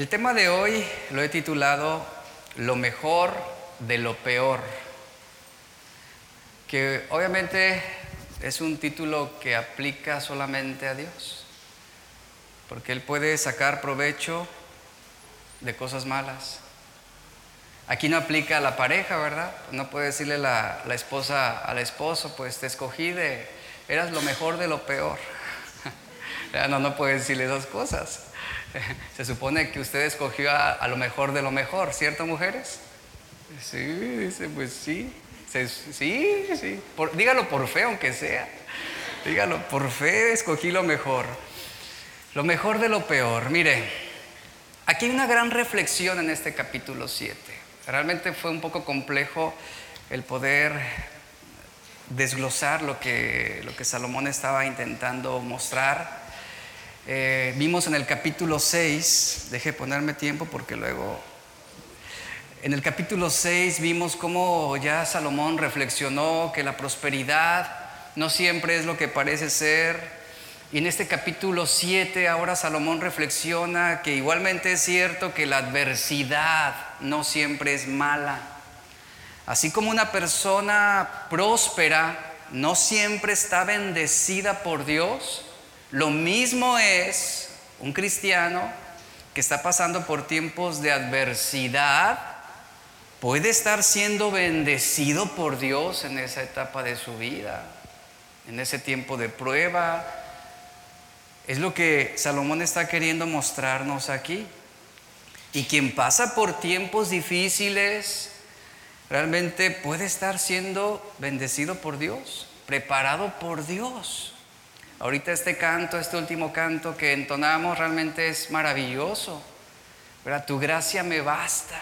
El tema de hoy lo he titulado Lo mejor de lo peor, que obviamente es un título que aplica solamente a Dios, porque Él puede sacar provecho de cosas malas. Aquí no aplica a la pareja, ¿verdad? No puede decirle la, la esposa al esposo, pues te escogí de, eras lo mejor de lo peor. no, no puede decirle esas cosas. Se supone que usted escogió a, lo mejor de lo mejor, ¿cierto, mujeres? Sí, dice, pues sí. sí, sí. dígalo por fe, aunque sea. Dígalo, por fe escogí lo mejor. Lo mejor de lo peor. Mire, aquí hay una gran reflexión en este capítulo 7. Realmente fue un poco complejo el poder desglosar lo que, lo que Salomón estaba intentando mostrar. Eh, vimos en el capítulo 6, deje ponerme tiempo porque luego... En el capítulo 6 vimos cómo ya Salomón reflexionó que la prosperidad no siempre es lo que parece ser. Y en este capítulo 7 ahora Salomón reflexiona que igualmente es cierto que la adversidad no siempre es mala. Así como una persona próspera no siempre está bendecida por Dios, lo mismo es un cristiano que está pasando por tiempos de adversidad, puede estar siendo bendecido por Dios en esa etapa de su vida, en ese tiempo de prueba. Es lo que Salomón está queriendo mostrarnos aquí. Y quien pasa por tiempos difíciles, realmente puede estar siendo bendecido por Dios, preparado por Dios. Ahorita este canto, este último canto que entonamos realmente es maravilloso. Tu gracia me basta.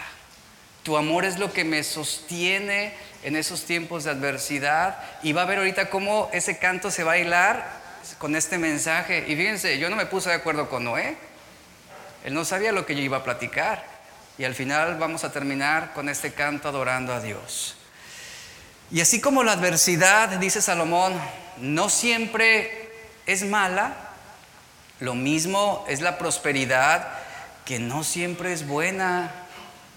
Tu amor es lo que me sostiene en esos tiempos de adversidad. Y va a ver ahorita cómo ese canto se va a hilar con este mensaje. Y fíjense, yo no me puse de acuerdo con Noé. Él no sabía lo que yo iba a platicar. Y al final vamos a terminar con este canto adorando a Dios. Y así como la adversidad, dice Salomón, no siempre es mala, lo mismo es la prosperidad que no siempre es buena,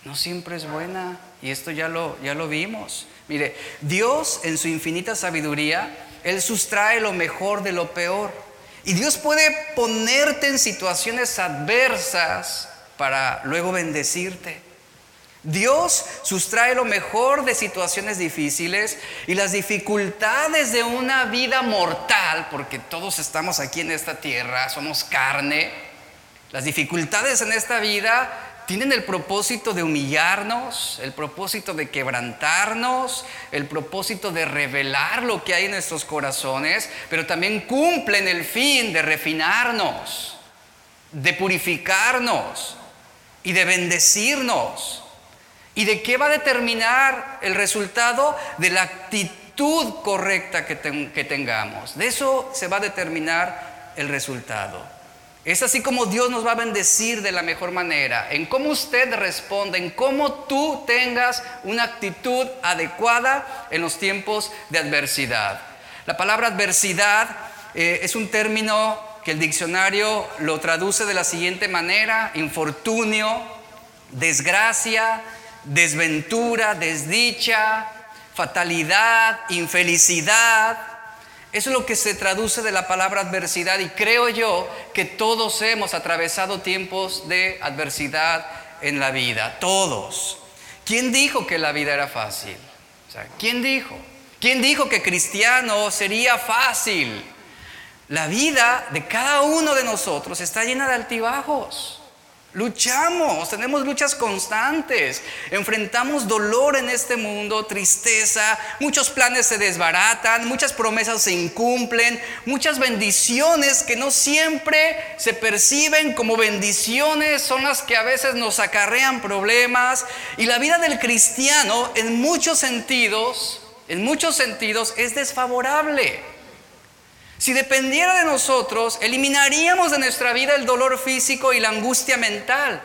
no siempre es buena. Y esto ya lo, ya lo vimos. Mire, Dios en su infinita sabiduría, Él sustrae lo mejor de lo peor. Y Dios puede ponerte en situaciones adversas para luego bendecirte. Dios sustrae lo mejor de situaciones difíciles y las dificultades de una vida mortal, porque todos estamos aquí en esta tierra, somos carne. Las dificultades en esta vida tienen el propósito de humillarnos, el propósito de quebrantarnos, el propósito de revelar lo que hay en nuestros corazones, pero también cumplen el fin de refinarnos, de purificarnos y de bendecirnos. ¿Y de qué va a determinar el resultado? De la actitud correcta que, tengamos. De eso se va a determinar el resultado. Es así como Dios nos va a bendecir de la mejor manera, en cómo usted responde, en cómo tú tengas una actitud adecuada en los tiempos de adversidad. La palabra adversidad eh, es un término que el diccionario lo traduce de la siguiente manera, infortunio, desgracia, desventura, desdicha, fatalidad, infelicidad. Eso es lo que se traduce de la palabra adversidad y creo yo que todos hemos atravesado tiempos de adversidad en la vida, todos. ¿Quién dijo que la vida era fácil? ¿Quién dijo? ¿Quién dijo que cristiano sería fácil? La vida de cada uno de nosotros está llena de altibajos. Luchamos, tenemos luchas constantes, enfrentamos dolor en este mundo, tristeza, muchos planes se desbaratan, muchas promesas se incumplen, muchas bendiciones que no siempre se perciben como bendiciones son las que a veces nos acarrean problemas y la vida del cristiano en muchos sentidos, en muchos sentidos es desfavorable. Si dependiera de nosotros, eliminaríamos de nuestra vida el dolor físico y la angustia mental.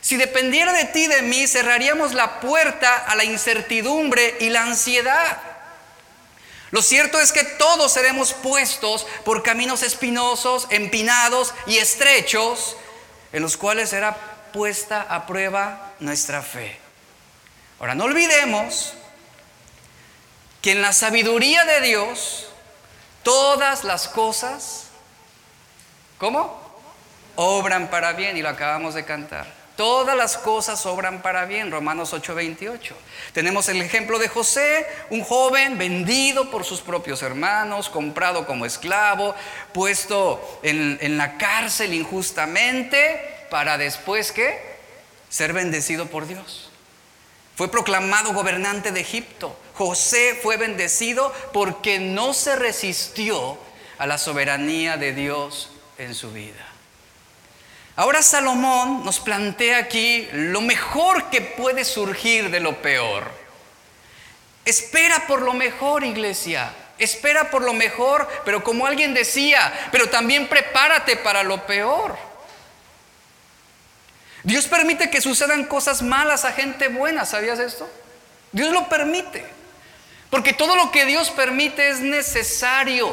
Si dependiera de ti de mí, cerraríamos la puerta a la incertidumbre y la ansiedad. Lo cierto es que todos seremos puestos por caminos espinosos, empinados y estrechos, en los cuales será puesta a prueba nuestra fe. Ahora, no olvidemos que en la sabiduría de Dios, todas las cosas, ¿cómo? Obran para bien, y lo acabamos de cantar. Todas las cosas obran para bien, Romanos 8:28. Tenemos el ejemplo de José, un joven vendido por sus propios hermanos, comprado como esclavo, puesto en, en la cárcel injustamente, para después que ser bendecido por Dios. Fue proclamado gobernante de Egipto. José fue bendecido porque no se resistió a la soberanía de Dios en su vida. Ahora Salomón nos plantea aquí lo mejor que puede surgir de lo peor. Espera por lo mejor, iglesia. Espera por lo mejor, pero como alguien decía, pero también prepárate para lo peor. Dios permite que sucedan cosas malas a gente buena, ¿sabías esto? Dios lo permite. Porque todo lo que Dios permite es necesario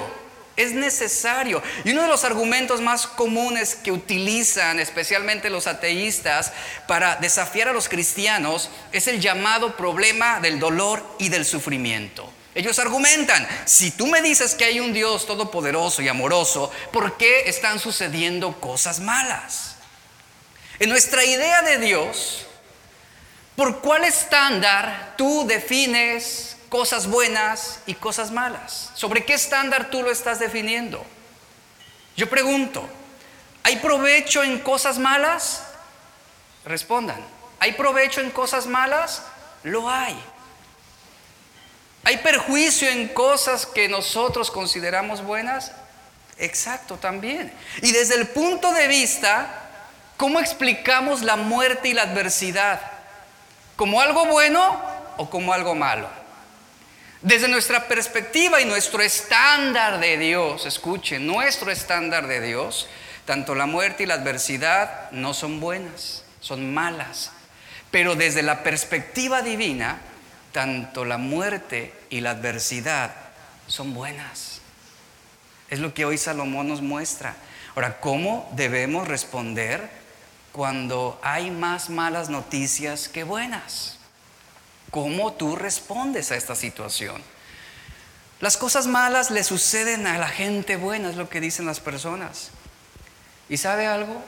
es necesario. Y uno de los argumentos más comunes que utilizan especialmente los ateístas para desafiar a los cristianos es el llamado problema del dolor y del sufrimiento. Ellos argumentan, si tú me dices que hay un Dios todopoderoso y amoroso, ¿por qué están sucediendo cosas malas? En nuestra idea de Dios, ¿por cuál estándar tú defines cosas buenas y cosas malas. ¿Sobre qué estándar tú lo estás definiendo? Yo pregunto, ¿hay provecho en cosas malas? Respondan, ¿hay provecho en cosas malas? Lo hay. ¿Hay perjuicio en cosas que nosotros consideramos buenas? Exacto, también. Y desde el punto de vista, ¿cómo explicamos la muerte y la adversidad? ¿Como algo bueno o como algo malo? Desde nuestra perspectiva y nuestro estándar de Dios, escuchen, nuestro estándar de Dios, tanto la muerte y la adversidad no son buenas, son malas. Pero desde la perspectiva divina, tanto la muerte y la adversidad son buenas. Es lo que hoy Salomón nos muestra. Ahora, ¿cómo debemos responder cuando hay más malas noticias que buenas? ¿Cómo tú respondes a esta situación? Las cosas malas le suceden a la gente buena, es lo que dicen las personas. ¿Y sabe algo?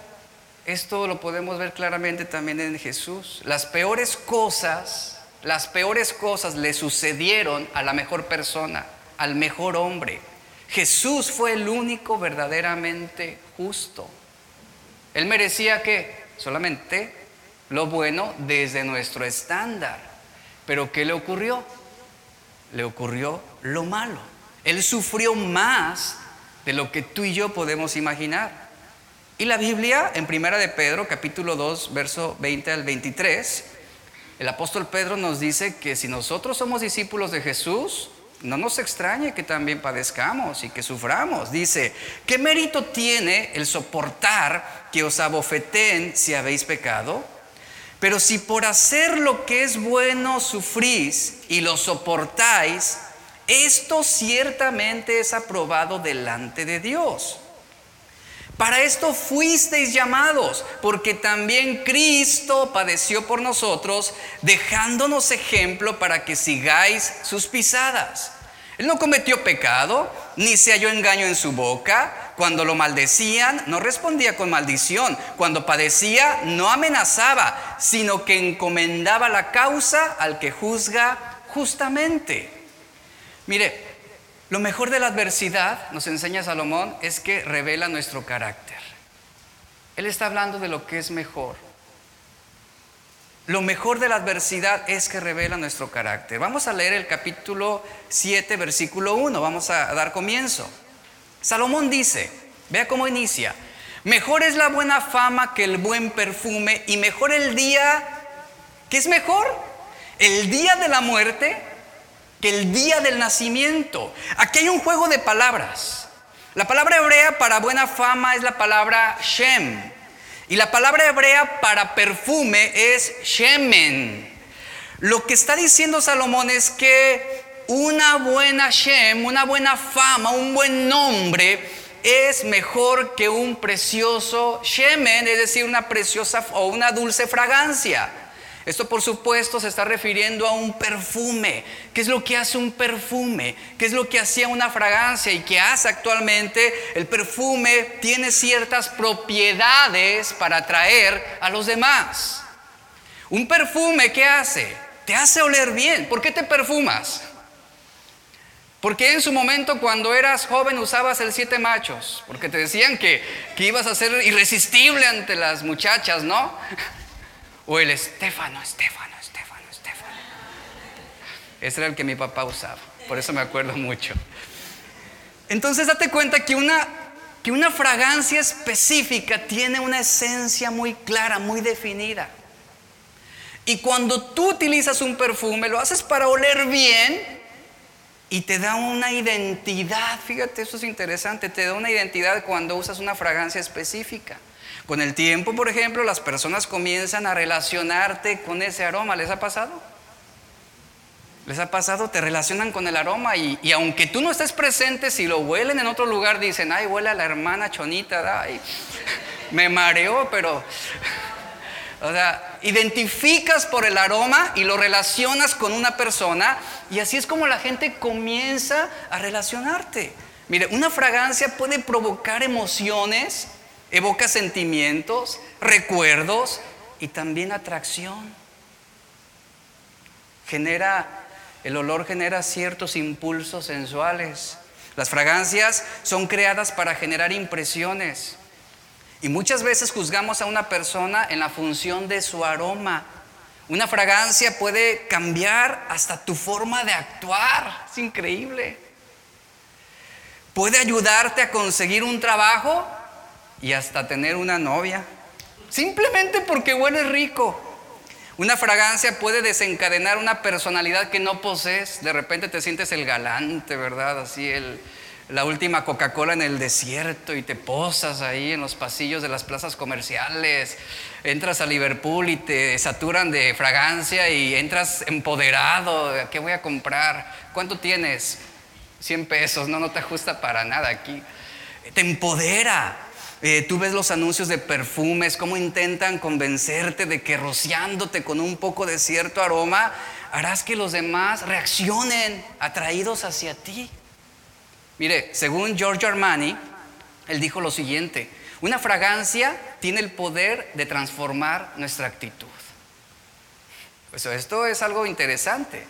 Esto lo podemos ver claramente también en Jesús. Las peores cosas, las peores cosas le sucedieron a la mejor persona, al mejor hombre. Jesús fue el único verdaderamente justo. Él merecía que solamente lo bueno desde nuestro estándar. Pero ¿qué le ocurrió? Le ocurrió lo malo. Él sufrió más de lo que tú y yo podemos imaginar. Y la Biblia, en Primera de Pedro, capítulo 2, verso 20 al 23, el apóstol Pedro nos dice que si nosotros somos discípulos de Jesús, no nos extrañe que también padezcamos y que suframos. Dice, ¿qué mérito tiene el soportar que os abofeten si habéis pecado? Pero si por hacer lo que es bueno sufrís y lo soportáis, esto ciertamente es aprobado delante de Dios. Para esto fuisteis llamados, porque también Cristo padeció por nosotros, dejándonos ejemplo para que sigáis sus pisadas. Él no cometió pecado, ni se halló engaño en su boca. Cuando lo maldecían, no respondía con maldición. Cuando padecía, no amenazaba, sino que encomendaba la causa al que juzga justamente. Mire, lo mejor de la adversidad, nos enseña Salomón, es que revela nuestro carácter. Él está hablando de lo que es mejor. Lo mejor de la adversidad es que revela nuestro carácter. Vamos a leer el capítulo 7, versículo 1. Vamos a dar comienzo. Salomón dice, vea cómo inicia. Mejor es la buena fama que el buen perfume y mejor el día, ¿qué es mejor? El día de la muerte que el día del nacimiento. Aquí hay un juego de palabras. La palabra hebrea para buena fama es la palabra Shem. Y la palabra hebrea para perfume es shemen. Lo que está diciendo Salomón es que una buena shem, una buena fama, un buen nombre, es mejor que un precioso shemen, es decir, una preciosa o una dulce fragancia. Esto por supuesto se está refiriendo a un perfume. ¿Qué es lo que hace un perfume? ¿Qué es lo que hacía una fragancia y qué hace actualmente? El perfume tiene ciertas propiedades para atraer a los demás. Un perfume, ¿qué hace? Te hace oler bien. ¿Por qué te perfumas? Porque en su momento cuando eras joven usabas el siete machos? Porque te decían que, que ibas a ser irresistible ante las muchachas, ¿no? O el Estefano, Estefano, Estefano, Estefano. Ese era el que mi papá usaba. Por eso me acuerdo mucho. Entonces date cuenta que una, que una fragancia específica tiene una esencia muy clara, muy definida. Y cuando tú utilizas un perfume, lo haces para oler bien y te da una identidad. Fíjate, eso es interesante. Te da una identidad cuando usas una fragancia específica. Con el tiempo, por ejemplo, las personas comienzan a relacionarte con ese aroma. ¿Les ha pasado? ¿Les ha pasado? Te relacionan con el aroma y, aunque tú no estés presente, si lo huelen en otro lugar, dicen, ay, huele a la hermana chonita, ay, me mareó, pero... O sea, identificas por el aroma y lo relacionas con una persona y así es como la gente comienza a relacionarte. Mire, una fragancia puede provocar emociones evoca sentimientos, recuerdos y también atracción. Genera, el olor genera ciertos impulsos sensuales. Las fragancias son creadas para generar impresiones. Y muchas veces juzgamos a una persona en la función de su aroma. Una fragancia puede cambiar hasta tu forma de actuar. Es increíble. Puede ayudarte a conseguir un trabajo y hasta tener una novia. Simplemente porque huele rico. Una fragancia puede desencadenar una personalidad que no posees. De repente te sientes el galante, ¿verdad? Así el, la última Coca-Cola en el desierto y te posas ahí en los pasillos de las plazas comerciales. Entras a Liverpool y te saturan de fragancia y entras empoderado. ¿Qué voy a comprar? ¿Cuánto tienes? 100 pesos. No, no te ajusta para nada aquí. Te empodera. Eh, tú ves los anuncios de perfumes, cómo intentan convencerte de que rociándote con un poco de cierto aroma, harás que los demás reaccionen atraídos hacia ti. Mire, según Giorgio Armani, él dijo lo siguiente, una fragancia tiene el poder de transformar nuestra actitud. Pues esto es algo interesante.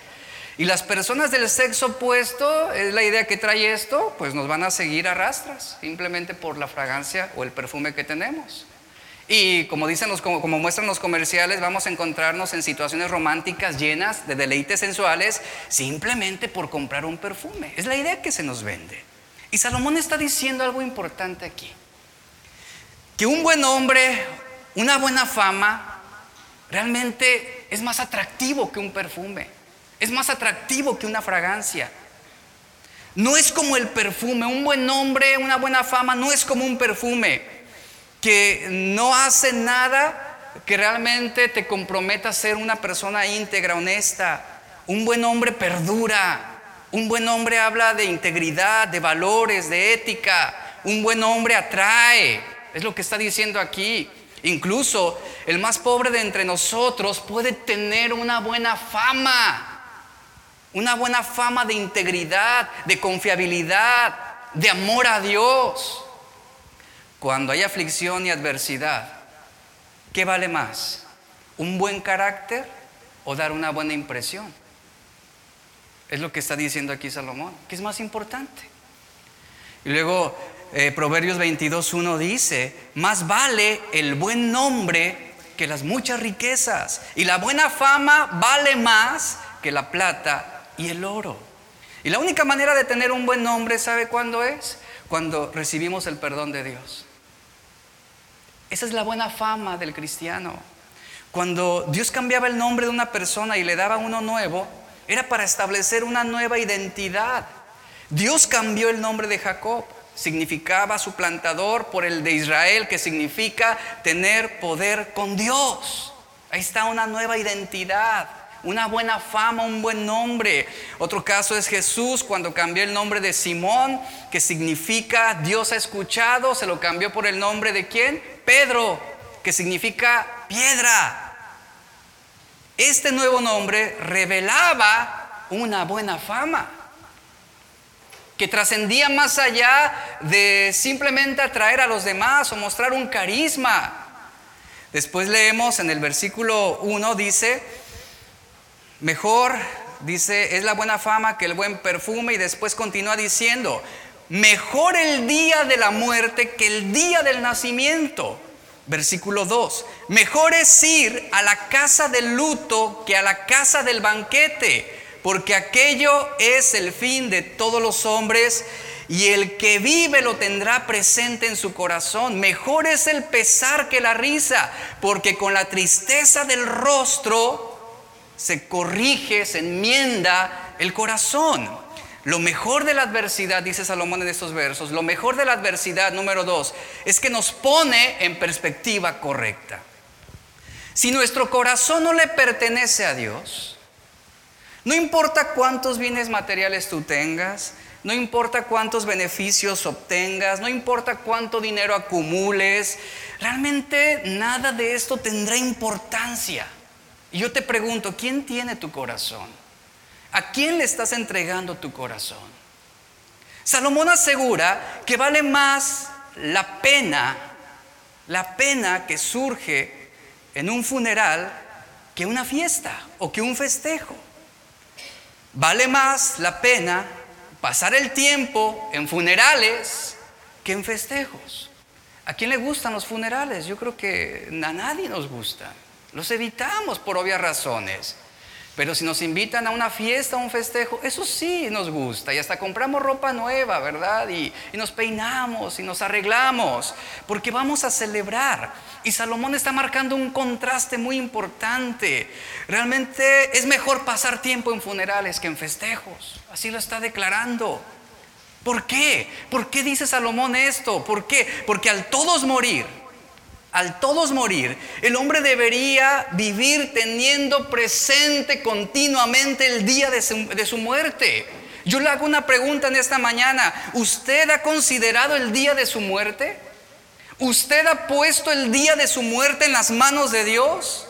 Y las personas del sexo opuesto, es la idea que trae esto, pues nos van a seguir a rastras, simplemente por la fragancia o el perfume que tenemos. Y como dicen los, como, muestran los comerciales, vamos a encontrarnos en situaciones románticas llenas de deleites sensuales simplemente por comprar un perfume. Es la idea que se nos vende. Y Salomón está diciendo algo importante aquí. Que un buen hombre, una buena fama, realmente es más atractivo que un perfume es más atractivo que una fragancia. No es como el perfume, un buen nombre, una buena fama, no es como un perfume que no hace nada que realmente te comprometa a ser una persona íntegra, honesta. Un buen hombre perdura. Un buen hombre habla de integridad, de valores, de ética. Un buen hombre atrae. Es lo que está diciendo aquí. Incluso el más pobre de entre nosotros puede tener una buena fama una buena fama de integridad, de confiabilidad, de amor a Dios. Cuando hay aflicción y adversidad, ¿qué vale más? ¿Un buen carácter o dar una buena impresión? Es lo que está diciendo aquí Salomón, ¿qué es más importante? Y luego eh, Proverbios 22.1 dice, más vale el buen nombre que las muchas riquezas, y la buena fama vale más que la plata y el oro. Y la única manera de tener un buen nombre, ¿sabe cuándo es? Cuando recibimos el perdón de Dios. Esa es la buena fama del cristiano. Cuando Dios cambiaba el nombre de una persona y le daba uno nuevo, era para establecer una nueva identidad. Dios cambió el nombre de Jacob, significaba suplantador por el de Israel, que significa tener poder con Dios. Ahí está una nueva identidad una buena fama, un buen nombre. Otro caso es Jesús cuando cambió el nombre de Simón, que significa Dios ha escuchado, se lo cambió por el nombre de quién? Pedro, que significa piedra. Este nuevo nombre revelaba una buena fama que trascendía más allá de simplemente atraer a los demás o mostrar un carisma. Después leemos en el versículo 1, dice, mejor, dice, es la buena fama que el buen perfume y después continúa diciendo, mejor el día de la muerte que el día del nacimiento. Versículo 2, mejor es ir a la casa del luto que a la casa del banquete porque aquello es el fin de todos los hombres y el que vive lo tendrá presente en su corazón. Mejor es el pesar que la risa, porque con la tristeza del rostro se corrige, se enmienda el corazón. Lo mejor de la adversidad, dice Salomón en estos versos, lo mejor de la adversidad, número dos, es que nos pone en perspectiva correcta. Si nuestro corazón no le pertenece a Dios, no importa cuántos bienes materiales tú tengas, no importa cuántos beneficios obtengas, no importa cuánto dinero acumules, realmente nada de esto tendrá importancia. Y yo te pregunto, ¿quién tiene tu corazón? ¿A quién le estás entregando tu corazón? Salomón asegura que vale más la pena, la pena que surge en un funeral que una fiesta o que un festejo. Vale más la pena pasar el tiempo en funerales que en festejos. ¿A quién le gustan los funerales? Yo creo que a nadie nos gusta. Los evitamos por obvias razones. Pero si nos invitan a una fiesta, a un festejo, eso sí nos gusta. Y hasta compramos ropa nueva, ¿verdad? Y, nos peinamos y nos arreglamos, porque vamos a celebrar. Y Salomón está marcando un contraste muy importante. Realmente es mejor pasar tiempo en funerales que en festejos. Así lo está declarando. ¿Por qué? ¿Por qué dice Salomón esto? ¿Por qué? Porque al todos morir, al todos morir, el hombre debería vivir teniendo presente continuamente el día de su, muerte. Yo le hago una pregunta en esta mañana. ¿Usted ha considerado el día de su muerte? ¿Usted ha puesto el día de su muerte en las manos de Dios?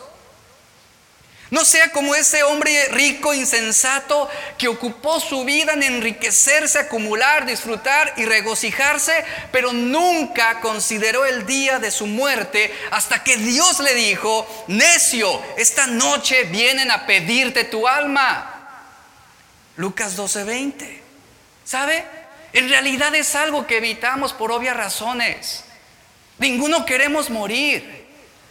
No sea como ese hombre rico, insensato, que ocupó su vida en enriquecerse, acumular, disfrutar y regocijarse, pero nunca consideró el día de su muerte hasta que Dios le dijo, necio, esta noche vienen a pedirte tu alma. Lucas 12:20. ¿Sabe? En realidad es algo que evitamos por obvias razones. Ninguno queremos morir.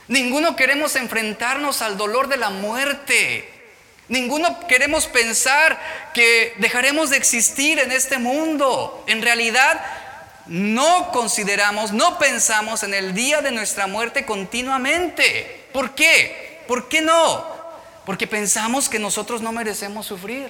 Ninguno queremos enfrentarnos al dolor de la muerte. Ninguno queremos pensar que dejaremos de existir en este mundo. En realidad, no consideramos, no pensamos en el día de nuestra muerte continuamente. ¿Por qué? ¿Por qué no? Porque pensamos que nosotros no merecemos sufrir.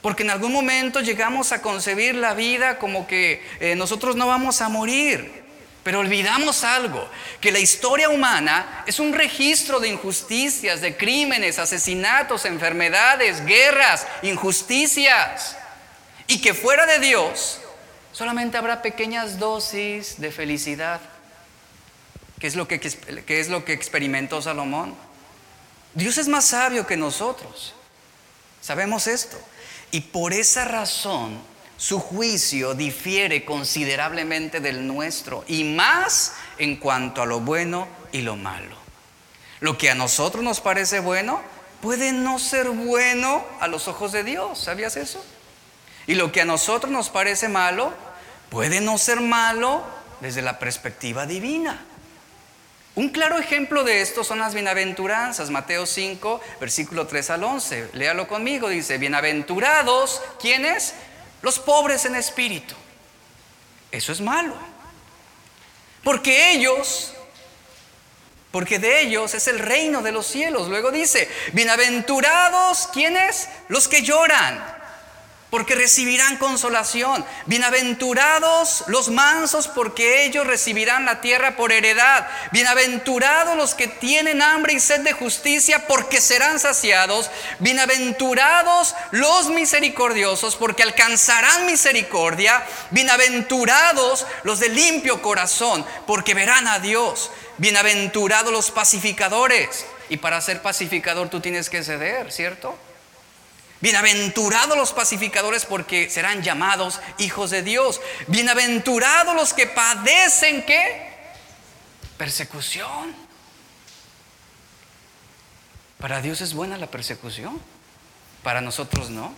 Porque en algún momento llegamos a concebir la vida como que eh, nosotros no vamos a morir. Pero olvidamos algo, que la historia humana es un registro de injusticias, de crímenes, asesinatos, enfermedades, guerras, injusticias. Y que fuera de Dios solamente habrá pequeñas dosis de felicidad. ¿Qué es lo que, qué es lo que experimentó Salomón? Dios es más sabio que nosotros. Sabemos esto. Y por esa razón su juicio difiere considerablemente del nuestro y más en cuanto a lo bueno y lo malo. Lo que a nosotros nos parece bueno puede no ser bueno a los ojos de Dios. ¿Sabías eso? Y lo que a nosotros nos parece malo puede no ser malo desde la perspectiva divina. Un claro ejemplo de esto son las bienaventuranzas. Mateo 5, versículo 3 al 11. Léalo conmigo. Dice, bienaventurados, ¿quiénes? Los pobres en espíritu. Eso es malo. Porque ellos, porque de ellos es el reino de los cielos. Luego dice, bienaventurados, ¿quiénes? Los que lloran. Porque recibirán consolación. Bienaventurados los mansos, porque ellos recibirán la tierra por heredad. Bienaventurados los que tienen hambre y sed de justicia, porque serán saciados. Bienaventurados los misericordiosos, porque alcanzarán misericordia. Bienaventurados los de limpio corazón, porque verán a Dios. Bienaventurados los pacificadores. Y para ser pacificador tú tienes que ceder, ¿cierto? Bienaventurados los pacificadores porque serán llamados hijos de Dios. Bienaventurados los que padecen qué? Persecución. Para Dios es buena la persecución. Para nosotros no.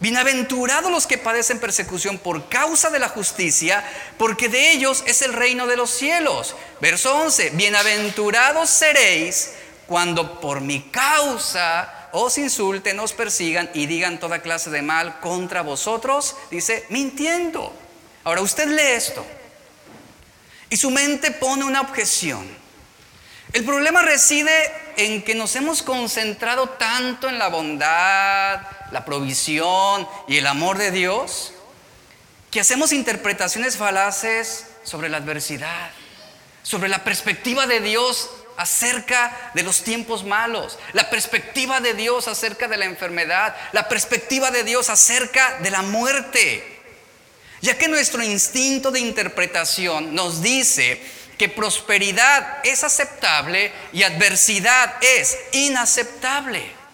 Bienaventurados los que padecen persecución por causa de la justicia, porque de ellos es el reino de los cielos. Verso 11. Bienaventurados seréis cuando por mi causa os insulten, os persigan y digan toda clase de mal contra vosotros, dice, mintiendo. Ahora usted lee esto y su mente pone una objeción. El problema reside en que nos hemos concentrado tanto en la bondad, la provisión y el amor de Dios, que hacemos interpretaciones falaces sobre la adversidad, sobre la perspectiva de Dios acerca de los tiempos malos, la perspectiva de Dios acerca de la enfermedad, la perspectiva de Dios acerca de la muerte. Ya que nuestro instinto de interpretación nos dice que prosperidad es aceptable y adversidad es inaceptable.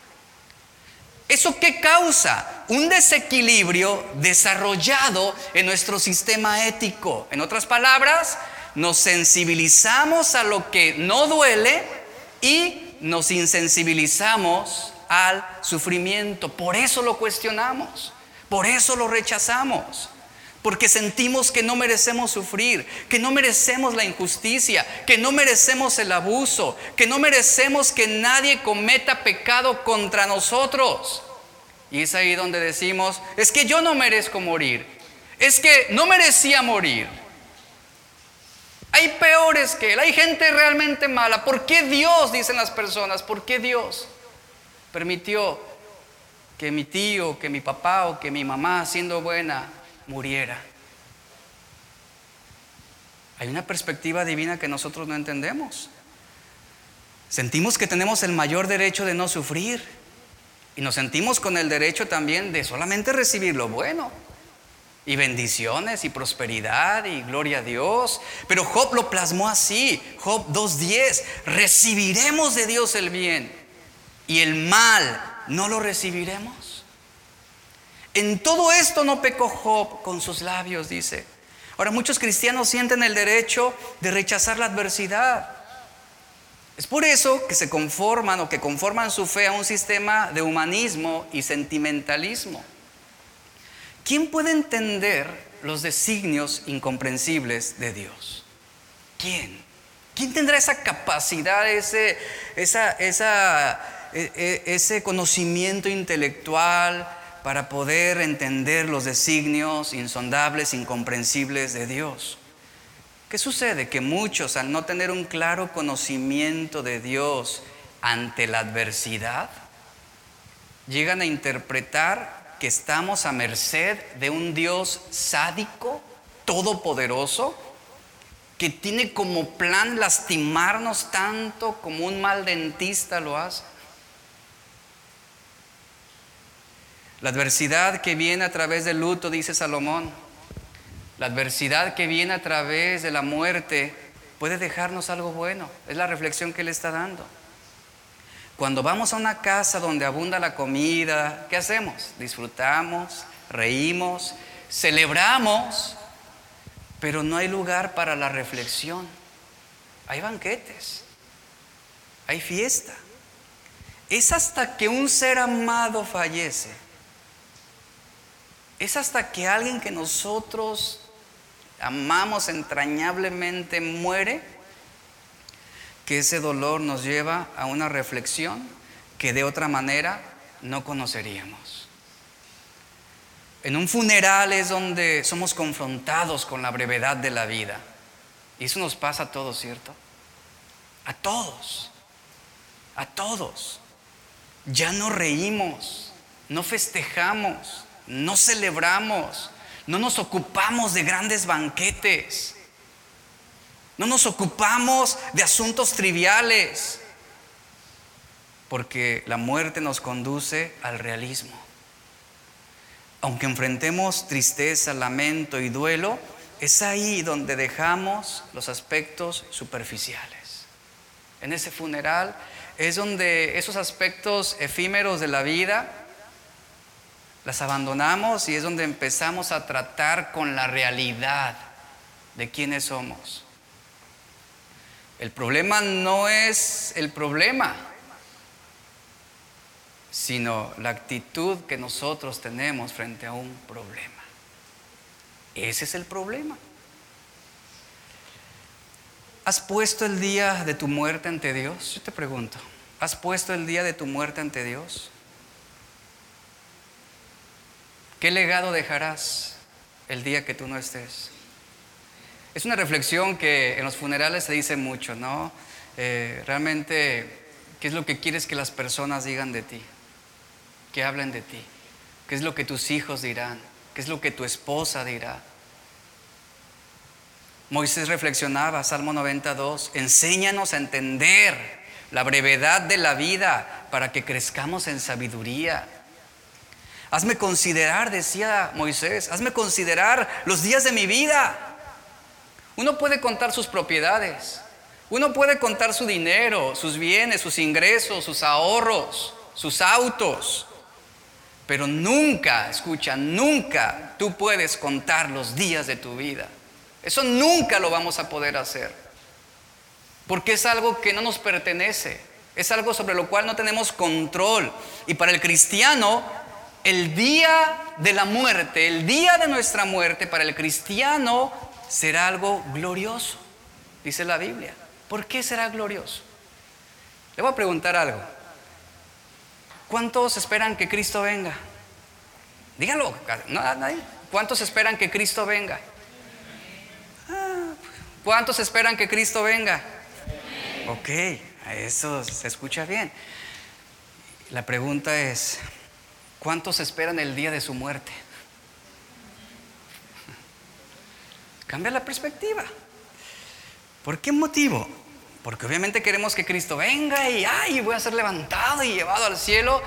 ¿Eso qué causa? Un desequilibrio desarrollado en nuestro sistema ético. En otras palabras, nos sensibilizamos a lo que no duele y nos insensibilizamos al sufrimiento. Por eso lo cuestionamos, por eso lo rechazamos. Porque sentimos que no merecemos sufrir, que no merecemos la injusticia, que no merecemos el abuso, que no merecemos que nadie cometa pecado contra nosotros. Y es ahí donde decimos, es que yo no merezco morir, es que no merecía morir. Hay peores que él, hay gente realmente mala. ¿Por qué Dios, dicen las personas, por qué Dios permitió que mi tío, que mi papá o que mi mamá, siendo buena, muriera? Hay una perspectiva divina que nosotros no entendemos. Sentimos que tenemos el mayor derecho de no sufrir y nos sentimos con el derecho también de solamente recibir lo bueno y bendiciones y prosperidad y gloria a Dios. Pero Job lo plasmó así, Job 2.10, recibiremos de Dios el bien y el mal no lo recibiremos. En todo esto no pecó Job con sus labios, dice. Ahora muchos cristianos sienten el derecho de rechazar la adversidad. Es por eso que se conforman o que conforman su fe a un sistema de humanismo y sentimentalismo. ¿Quién puede entender los designios incomprensibles de Dios? ¿Quién? ¿Quién tendrá esa capacidad, ese, esa, e, e, ese conocimiento intelectual para poder entender los designios insondables, incomprensibles de Dios? ¿Qué sucede? Que muchos, al no tener un claro conocimiento de Dios ante la adversidad, llegan a interpretar que estamos a merced de un Dios sádico, todopoderoso, que tiene como plan lastimarnos tanto como un mal dentista lo hace. La adversidad que viene a través del luto, dice Salomón, la adversidad que viene a través de la muerte puede dejarnos algo bueno. Es la reflexión que él está dando. Cuando vamos a una casa donde abunda la comida, ¿qué hacemos? Disfrutamos, reímos, celebramos, pero no hay lugar para la reflexión. Hay banquetes, hay fiesta. Es hasta que un ser amado fallece. Es hasta que alguien que nosotros amamos entrañablemente muere que ese dolor nos lleva a una reflexión que de otra manera no conoceríamos. En un funeral es donde somos confrontados con la brevedad de la vida. Y eso nos pasa a todos, ¿cierto? A todos. A todos. Ya no reímos, no festejamos, no celebramos, no nos ocupamos de grandes banquetes, no nos ocupamos de asuntos triviales, porque la muerte nos conduce al realismo. Aunque enfrentemos tristeza, lamento y duelo, es ahí donde dejamos los aspectos superficiales. En ese funeral es donde esos aspectos efímeros de la vida las abandonamos y es donde empezamos a tratar con la realidad de quiénes somos. El problema no es el problema, sino la actitud que nosotros tenemos frente a un problema. Ese es el problema. ¿Has puesto el día de tu muerte ante Dios? Yo te pregunto, ¿has puesto el día de tu muerte ante Dios? ¿Qué legado dejarás el día que tú no estés? Es una reflexión que en los funerales se dice mucho, ¿no? Eh, realmente, ¿qué es lo que quieres que las personas digan de ti? Que hablen de ti. ¿Qué es lo que tus hijos dirán? ¿Qué es lo que tu esposa dirá? Moisés reflexionaba, Salmo 92, enséñanos a entender la brevedad de la vida para que crezcamos en sabiduría. Hazme considerar, decía Moisés, hazme considerar los días de mi vida. Uno puede contar sus propiedades, uno puede contar su dinero, sus bienes, sus ingresos, sus ahorros, sus autos, pero nunca, escucha, nunca tú puedes contar los días de tu vida. Eso nunca lo vamos a poder hacer, porque es algo que no nos pertenece, es algo sobre lo cual no tenemos control. Y para el cristiano el día de la muerte, el día de nuestra muerte para el cristiano será algo glorioso, dice la Biblia. ¿Por qué será glorioso? Le voy a preguntar algo. ¿Cuántos esperan que Cristo venga? Díganlo. ¿Cuántos esperan que Cristo venga? Ah, ¿Cuántos esperan que Cristo venga? Ok, eso se escucha bien. La pregunta es, ¿Cuántos esperan el día de su muerte? Cambia la perspectiva. ¿Por qué motivo? Porque obviamente queremos que Cristo venga y ay, voy a ser levantado y llevado al cielo.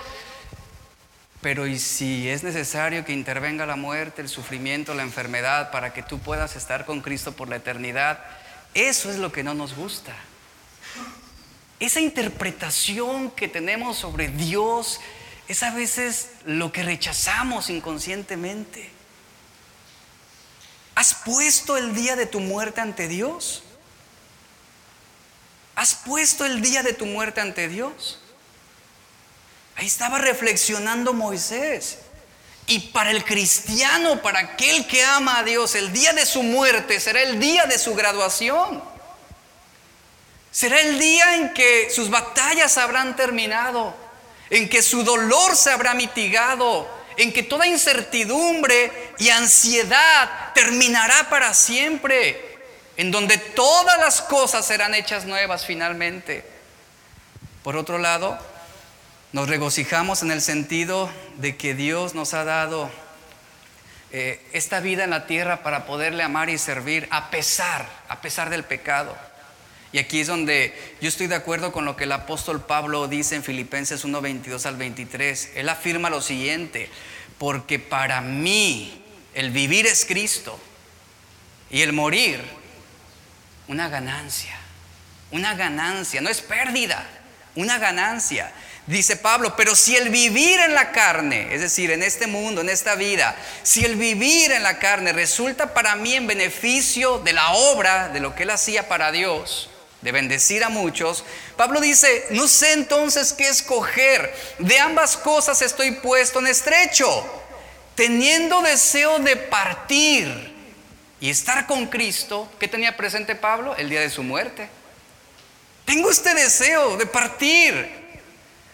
Pero ¿y si es necesario que intervenga la muerte, el sufrimiento, la enfermedad para que tú puedas estar con Cristo por la eternidad? Eso es lo que no nos gusta. Esa interpretación que tenemos sobre Dios es a veces lo que rechazamos inconscientemente. ¿Has puesto el día de tu muerte ante Dios? ¿Has puesto el día de tu muerte ante Dios? Ahí estaba reflexionando Moisés. Y para el cristiano, para aquel que ama a Dios, el día de su muerte será el día de su graduación. Será el día en que sus batallas habrán terminado en que su dolor se habrá mitigado, en que toda incertidumbre y ansiedad terminará para siempre, en donde todas las cosas serán hechas nuevas finalmente. Por otro lado, nos regocijamos en el sentido de que Dios nos ha dado eh, esta vida en la tierra para poderle amar y servir a pesar, a pesar del pecado. Y aquí es donde yo estoy de acuerdo con lo que el apóstol Pablo dice en Filipenses 1, 22 al 23. Él afirma lo siguiente, porque para mí el vivir es Cristo y el morir una ganancia, una ganancia, no es pérdida, una ganancia. Dice Pablo, pero si el vivir en la carne, es decir, en este mundo, en esta vida, si el vivir en la carne resulta para mí en beneficio de la obra, de lo que él hacía para Dios, de bendecir a muchos, Pablo dice, no sé entonces qué escoger, de ambas cosas estoy puesto en estrecho, teniendo deseo de partir y estar con Cristo, ¿qué tenía presente Pablo? El día de su muerte. Tengo este deseo de partir,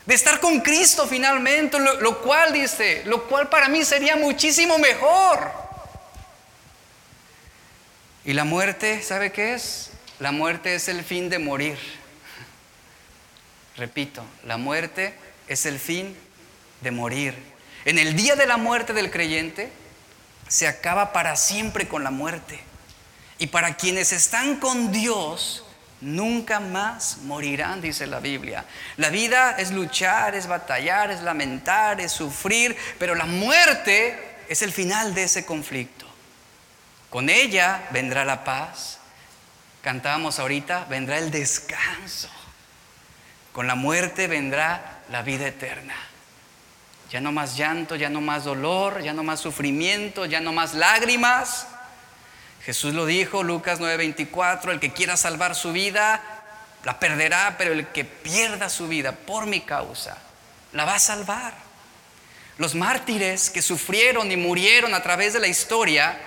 de estar con Cristo finalmente, lo, cual dice, lo cual para mí sería muchísimo mejor. Y la muerte, ¿sabe qué es? La muerte es el fin de morir. Repito, la muerte es el fin de morir. En el día de la muerte del creyente, se acaba para siempre con la muerte. Y para quienes están con Dios, nunca más morirán, dice la Biblia. La vida es luchar, es batallar, es lamentar, es sufrir, pero la muerte es el final de ese conflicto. Con ella vendrá la paz. Cantábamos ahorita, vendrá el descanso. Con la muerte vendrá la vida eterna. Ya no más llanto, ya no más dolor, ya no más sufrimiento, ya no más lágrimas. Jesús lo dijo, Lucas 9:24, el que quiera salvar su vida, la perderá, pero el que pierda su vida por mi causa, la va a salvar. Los mártires que sufrieron y murieron a través de la historia,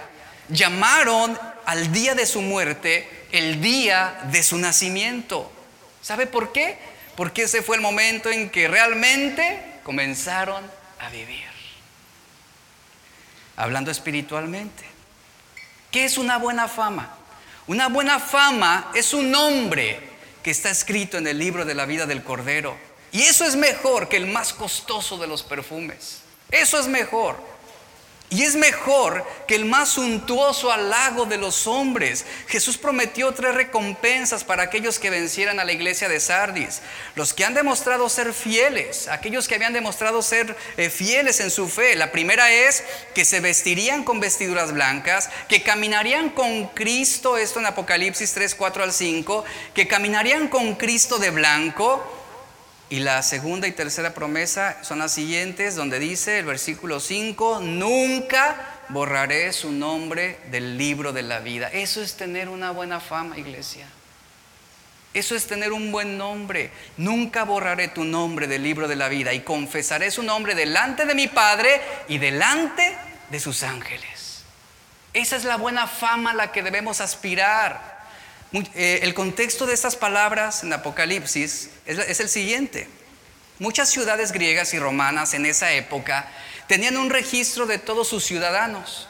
llamaron al día de su muerte el día de su nacimiento. ¿Sabe por qué? Porque ese fue el momento en que realmente comenzaron a vivir. Hablando espiritualmente. ¿Qué es una buena fama? Una buena fama es un nombre que está escrito en el libro de la vida del Cordero. Y eso es mejor que el más costoso de los perfumes. Eso es mejor. Y es mejor que el más suntuoso halago de los hombres. Jesús prometió tres recompensas para aquellos que vencieran a la iglesia de Sardis. Los que han demostrado ser fieles, aquellos que habían demostrado ser eh, fieles en su fe. La primera es que se vestirían con vestiduras blancas, que caminarían con Cristo, esto en Apocalipsis 3, 4 al 5, que caminarían con Cristo de blanco y la segunda y tercera promesa son las siguientes, donde dice el versículo 5, nunca borraré su nombre del libro de la vida. Eso es tener una buena fama, iglesia. Eso es tener un buen nombre. Nunca borraré tu nombre del libro de la vida y confesaré su nombre delante de mi Padre y delante de sus ángeles. Esa es la buena fama a la que debemos aspirar. Eh, el contexto de estas palabras en Apocalipsis es, el siguiente. Muchas ciudades griegas y romanas en esa época tenían un registro de todos sus ciudadanos.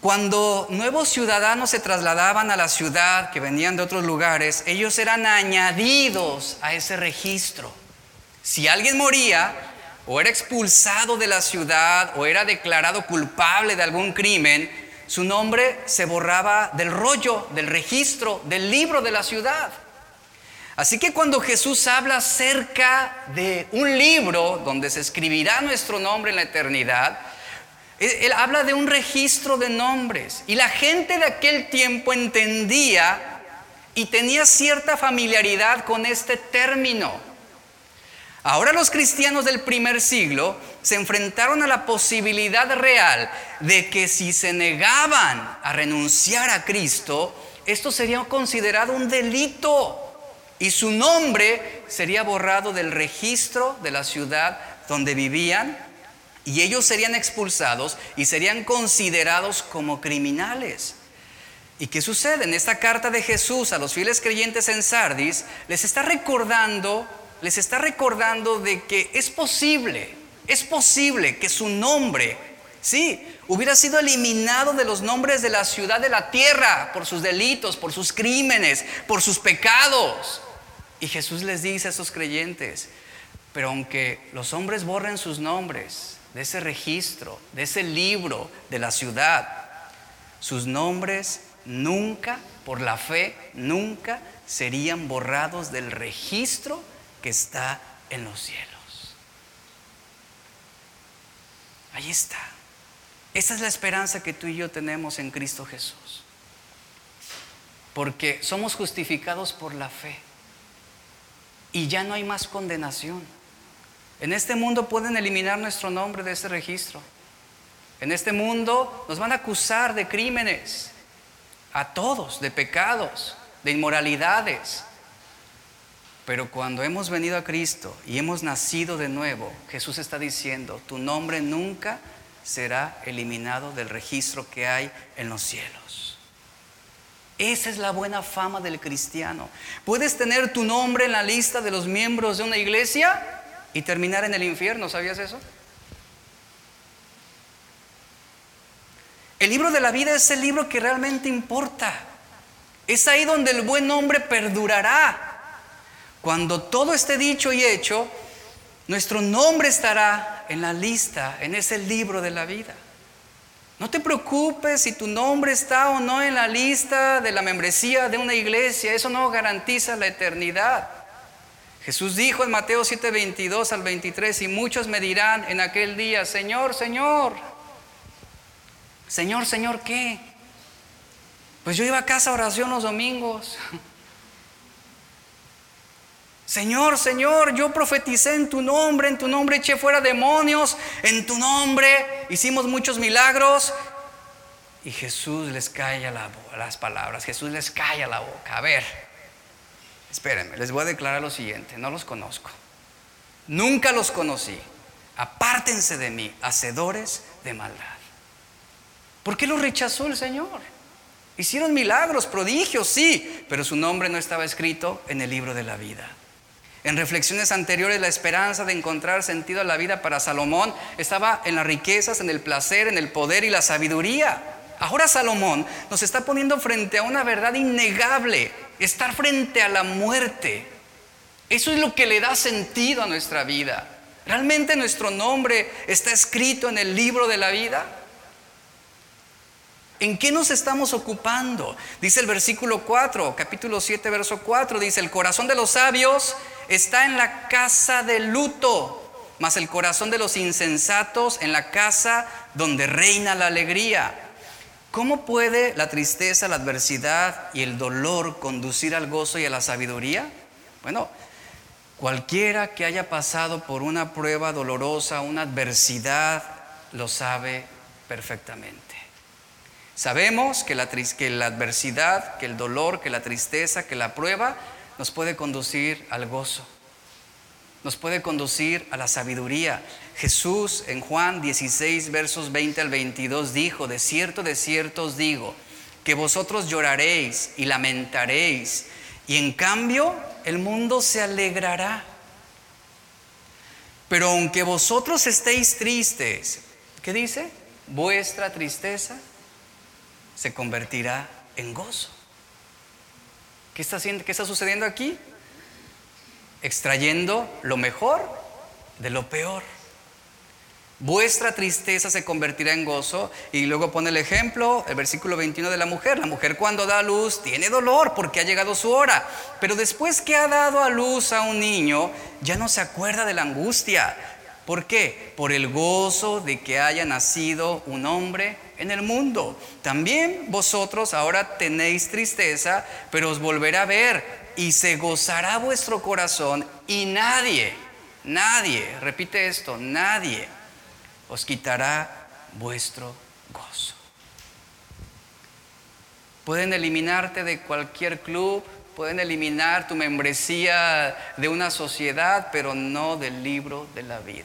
Cuando nuevos ciudadanos se trasladaban a la ciudad, que venían de otros lugares, ellos eran añadidos a ese registro. Si alguien moría, o era expulsado de la ciudad, o era declarado culpable de algún crimen, su nombre se borraba del rollo, del registro, del libro de la ciudad. Así que cuando Jesús habla acerca de un libro donde se escribirá nuestro nombre en la eternidad, él, habla de un registro de nombres. Y la gente de aquel tiempo entendía y tenía cierta familiaridad con este término. Ahora los cristianos del primer siglo se enfrentaron a la posibilidad real de que si se negaban a renunciar a Cristo, esto sería considerado un delito y su nombre sería borrado del registro de la ciudad donde vivían y ellos serían expulsados y serían considerados como criminales. ¿Y qué sucede? En esta carta de Jesús a los fieles creyentes en Sardis les está recordando les está recordando de que es posible, es posible que su nombre, sí, hubiera sido eliminado de los nombres de la ciudad de la tierra por sus delitos, por sus crímenes, por sus pecados. Y Jesús les dice a esos creyentes, pero aunque los hombres borren sus nombres de ese registro, de ese libro de la ciudad, sus nombres nunca, por la fe, nunca serían borrados del registro que está en los cielos. Ahí está. Esa es la esperanza que tú y yo tenemos en Cristo Jesús. Porque somos justificados por la fe. Y ya no hay más condenación. En este mundo pueden eliminar nuestro nombre de ese registro. En este mundo nos van a acusar de crímenes. A todos, de pecados, de inmoralidades. Pero cuando hemos venido a Cristo y hemos nacido de nuevo, Jesús está diciendo, tu nombre nunca será eliminado del registro que hay en los cielos. Esa es la buena fama del cristiano. Puedes tener tu nombre en la lista de los miembros de una iglesia y terminar en el infierno, ¿sabías eso? El libro de la vida es el libro que realmente importa. Es ahí donde el buen nombre perdurará. Cuando todo esté dicho y hecho, Nuestro nombre estará en la lista, en ese libro de la vida. No te preocupes si tu nombre está o no en la lista de la membresía de una iglesia, eso no garantiza la eternidad. Jesús dijo en Mateo 7, 22 al 23, y muchos me dirán en aquel día, Señor, Señor, Señor, Señor, ¿qué? Pues yo iba a casa a oración los domingos. Señor, Señor, yo profeticé en tu nombre, en tu nombre eché fuera demonios, en tu nombre hicimos muchos milagros. Y Jesús les calla las palabras, Jesús les calla la boca. A ver, Espérenme, les voy a declarar lo siguiente, no los conozco. Nunca los conocí. Apártense de mí, hacedores de maldad. ¿Por qué los rechazó el Señor? Hicieron milagros, prodigios, sí, pero su nombre no estaba escrito en el libro de la vida. En reflexiones anteriores, la esperanza de encontrar sentido a la vida para Salomón estaba en las riquezas, en el placer, en el poder y la sabiduría. Ahora Salomón nos está poniendo frente a una verdad innegable estar frente a la muerte. Eso es lo que le da sentido a nuestra vida. ¿Realmente nuestro nombre está escrito en el libro de la vida? ¿En qué nos estamos ocupando? Dice el versículo 4, capítulo 7, verso 4, dice, el corazón de los sabios está en la casa de luto, mas el corazón de los insensatos en la casa donde reina la alegría. ¿Cómo puede la tristeza, la adversidad y el dolor conducir al gozo y a la sabiduría? Bueno, cualquiera que haya pasado por una prueba dolorosa, una adversidad, lo sabe perfectamente. Sabemos que la, que la adversidad, que el dolor, que la tristeza, que la prueba nos puede conducir al gozo nos puede conducir a la sabiduría. Jesús en Juan 16, versos 20 al 22 dijo, de cierto, de cierto os digo, que vosotros lloraréis y lamentaréis, y en cambio el mundo se alegrará. Pero aunque vosotros estéis tristes, ¿qué dice? Vuestra tristeza se convertirá en gozo. ¿Qué está, sucediendo aquí? extrayendo lo mejor de lo peor. Vuestra tristeza se convertirá en gozo. Y luego pone el ejemplo, el versículo 21 de la mujer. La mujer cuando da a luz tiene dolor porque ha llegado su hora. Pero después que ha dado a luz a un niño, ya no se acuerda de la angustia. ¿Por qué? Por el gozo de que haya nacido un hombre en el mundo. También vosotros ahora tenéis tristeza, pero os volverá a ver y se gozará vuestro corazón y nadie, nadie, repite esto, nadie os quitará vuestro gozo. Pueden eliminarte de cualquier club, pueden eliminar tu membresía de una sociedad, pero no del libro de la vida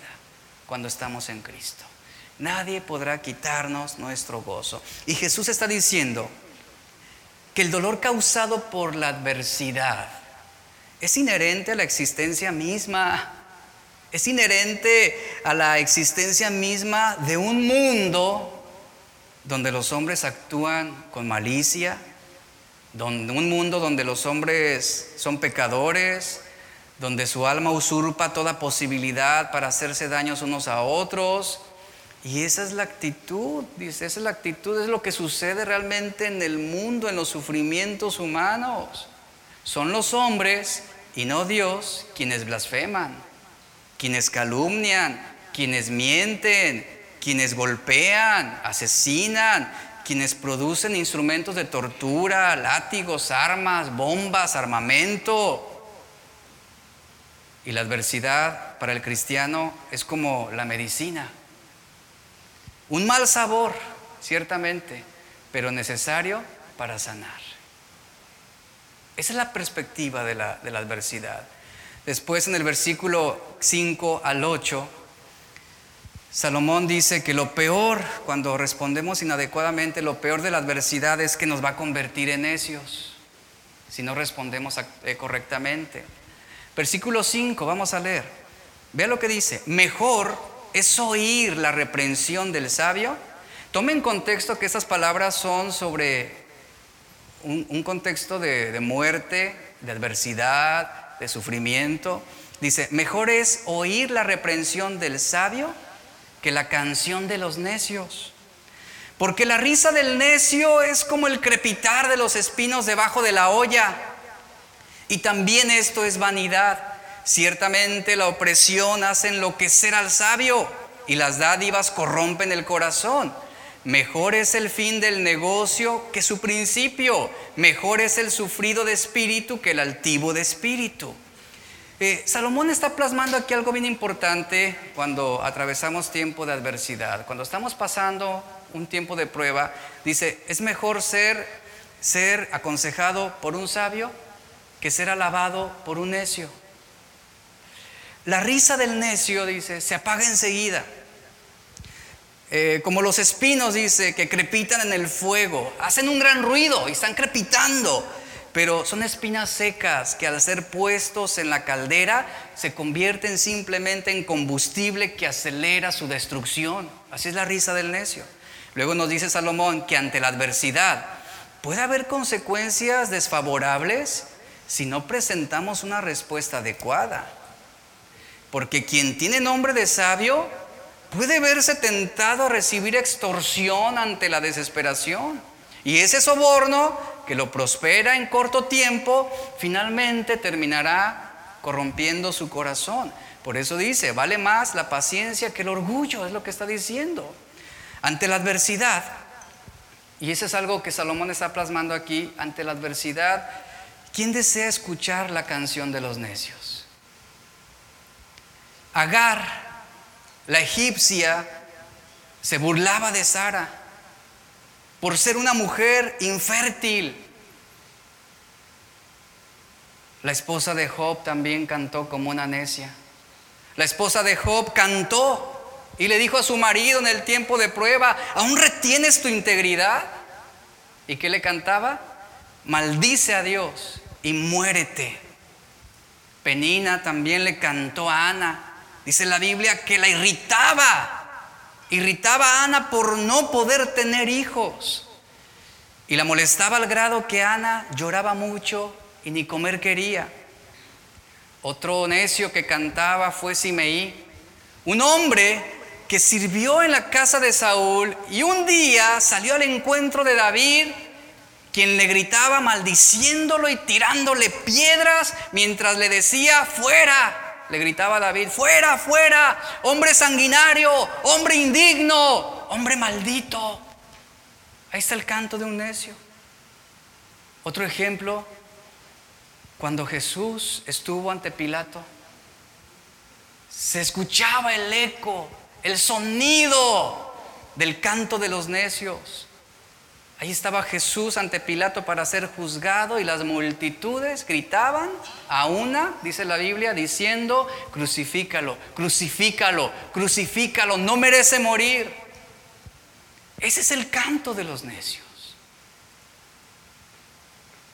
cuando estamos en Cristo. Nadie podrá quitarnos nuestro gozo. Y Jesús está diciendo, que el dolor causado por la adversidad es inherente a la existencia misma, es inherente a la existencia misma de un mundo donde los hombres actúan con malicia, un mundo donde los hombres son pecadores, donde su alma usurpa toda posibilidad para hacerse daños unos a otros, y esa es la actitud, dice, esa es la actitud, es lo que sucede realmente en el mundo, en los sufrimientos humanos. Son los hombres y no Dios quienes blasfeman, quienes calumnian, quienes mienten, quienes golpean, asesinan, quienes producen instrumentos de tortura, látigos, armas, bombas, armamento. Y la adversidad para el cristiano es como la medicina un mal sabor, ciertamente, pero necesario para sanar. Esa es la perspectiva de la, de la adversidad. Después en el versículo 5 al 8, Salomón dice que lo peor, cuando respondemos inadecuadamente, lo peor de la adversidad es que nos va a convertir en necios, si no respondemos eh, correctamente. Versículo 5, vamos a leer. Vea lo que dice, mejor es oír la reprensión del sabio. Tome en contexto que estas palabras son sobre un, contexto de, de muerte, de adversidad, de sufrimiento. Dice, mejor es oír la reprensión del sabio que la canción de los necios. Porque la risa del necio es como el crepitar de los espinos debajo de la olla. Y también esto es vanidad. Ciertamente la opresión hace enloquecer al sabio y las dádivas corrompen el corazón. Mejor es el fin del negocio que su principio. Mejor es el sufrido de espíritu que el altivo de espíritu. Eh, Salomón está plasmando aquí algo bien importante cuando atravesamos tiempo de adversidad. Cuando estamos pasando un tiempo de prueba, dice, es mejor ser, ser aconsejado por un sabio que ser alabado por un necio. La risa del necio, dice, se apaga enseguida. Eh, como los espinos, dice, que crepitan en el fuego, hacen un gran ruido y están crepitando, pero son espinas secas que al ser puestos en la caldera se convierten simplemente en combustible que acelera su destrucción. Así es la risa del necio. Luego nos dice Salomón que ante la adversidad puede haber consecuencias desfavorables si no presentamos una respuesta adecuada. Porque quien tiene nombre de sabio puede verse tentado a recibir extorsión ante la desesperación. Y ese soborno que lo prospera en corto tiempo, finalmente terminará corrompiendo su corazón. Por eso dice, vale más la paciencia que el orgullo, es lo que está diciendo. Ante la adversidad, y eso es algo que Salomón está plasmando aquí, ante la adversidad, ¿quién desea escuchar la canción de los necios? Agar, la egipcia, se burlaba de Sara por ser una mujer infértil. La esposa de Job también cantó como una necia. La esposa de Job cantó y le dijo a su marido en el tiempo de prueba, ¿aún retienes tu integridad? ¿Y qué le cantaba? Maldice a Dios y muérete. Penina también le cantó a Ana. Dice la Biblia que la irritaba. Irritaba a Ana por no poder tener hijos. Y la molestaba al grado que Ana lloraba mucho y ni comer quería. Otro necio que cantaba fue Simeí, un hombre que sirvió en la casa de Saúl y un día salió al encuentro de David, quien le gritaba maldiciéndolo y tirándole piedras mientras le decía, fuera, le gritaba a David, fuera, fuera, hombre sanguinario, hombre indigno, hombre maldito. Ahí está el canto de un necio. Otro ejemplo, cuando Jesús estuvo ante Pilato, se escuchaba el eco el sonido del canto de los necios. Ahí estaba Jesús ante Pilato para ser juzgado y las multitudes gritaban a una, dice la Biblia, diciendo, crucifícalo, crucifícalo, crucifícalo, no merece morir. Ese es el canto de los necios.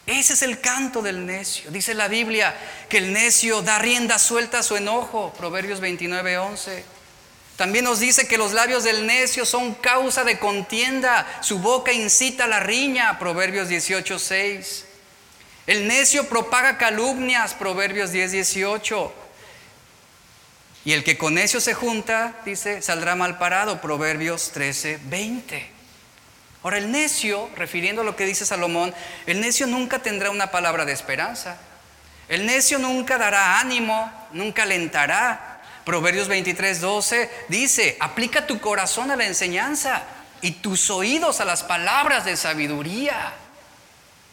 Ese es el canto del necio. Dice la Biblia que el necio da rienda suelta a su enojo, Proverbios 29, 11. También nos dice que los labios del necio son causa de contienda, su boca incita a la riña, Proverbios 18, 6. El necio propaga calumnias, Proverbios 10, 18. Y el que con necio se junta, dice, saldrá mal parado, Proverbios 13, 20. Ahora el necio, refiriendo a lo que dice Salomón, el necio nunca tendrá una palabra de esperanza. El necio nunca dará ánimo, nunca alentará, Proverbios 23, 12 dice, aplica tu corazón a la enseñanza y tus oídos a las palabras de sabiduría.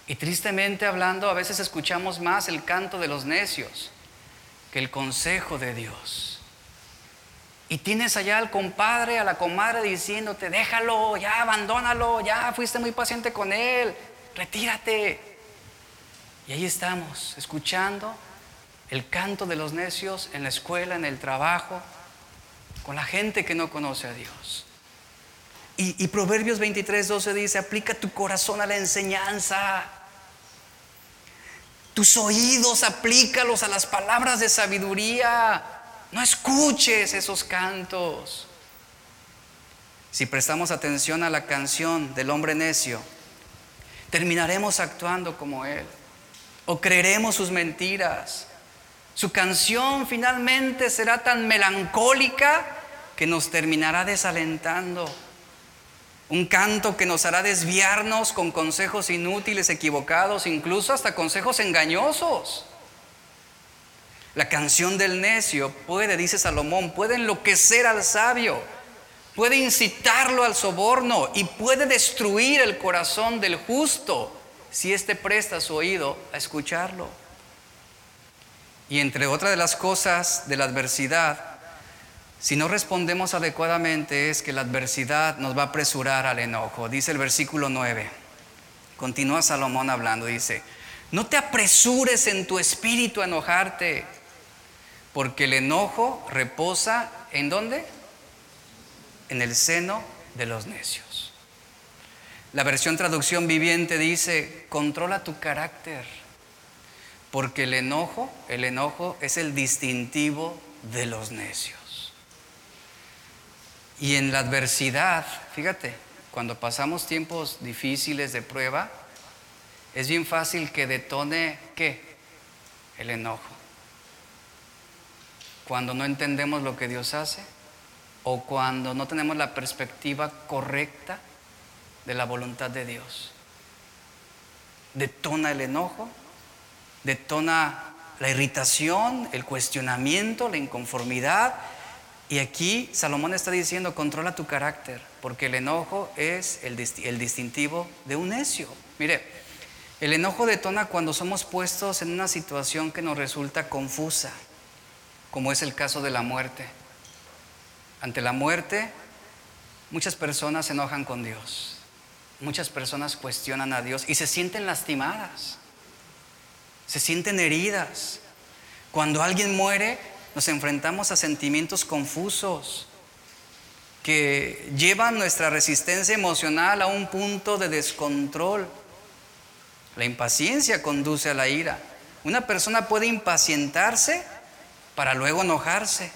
Y tristemente hablando, a veces escuchamos más el canto de los necios que el consejo de Dios. Y tienes allá al compadre, a la comadre diciéndote, déjalo, ya abandónalo, ya fuiste muy paciente con él, retírate. Y ahí estamos, escuchando el canto de los necios en la escuela, en el trabajo, con la gente que no conoce a Dios. Y, Proverbios 23, 12 dice, aplica tu corazón a la enseñanza. Tus oídos aplícalos a las palabras de sabiduría. No escuches esos cantos. Si prestamos atención a la canción del hombre necio, terminaremos actuando como él. O creeremos sus mentiras Su canción finalmente será tan melancólica que nos terminará desalentando. Un canto que nos hará desviarnos con consejos inútiles, equivocados, incluso hasta consejos engañosos. La canción del necio puede, dice Salomón, puede enloquecer al sabio, puede incitarlo al soborno y puede destruir el corazón del justo si éste presta su oído a escucharlo. Y entre otras de las cosas de la adversidad, si no respondemos adecuadamente es que la adversidad nos va a apresurar al enojo. Dice el versículo 9. Continúa Salomón hablando, dice, no te apresures en tu espíritu a enojarte, porque el enojo reposa en dónde? En el seno de los necios. La versión traducción viviente dice, controla tu carácter, porque el enojo, el enojo es el distintivo de los necios. Y en la adversidad, fíjate, cuando pasamos tiempos difíciles de prueba, es bien fácil que detone qué? El enojo. Cuando no entendemos lo que Dios hace o cuando no tenemos la perspectiva correcta de la voluntad de Dios. Detona el enojo, detona la irritación, el cuestionamiento, la inconformidad. Y aquí Salomón está diciendo, controla tu carácter, porque el enojo es el, distintivo de un necio. Mire, el enojo detona cuando somos puestos en una situación que nos resulta confusa, como es el caso de la muerte. Ante la muerte, muchas personas se enojan con Dios muchas personas cuestionan a Dios y se sienten lastimadas, se sienten heridas. Cuando alguien muere, nos enfrentamos a sentimientos confusos que llevan nuestra resistencia emocional a un punto de descontrol. La impaciencia conduce a la ira. Una persona puede impacientarse para luego enojarse.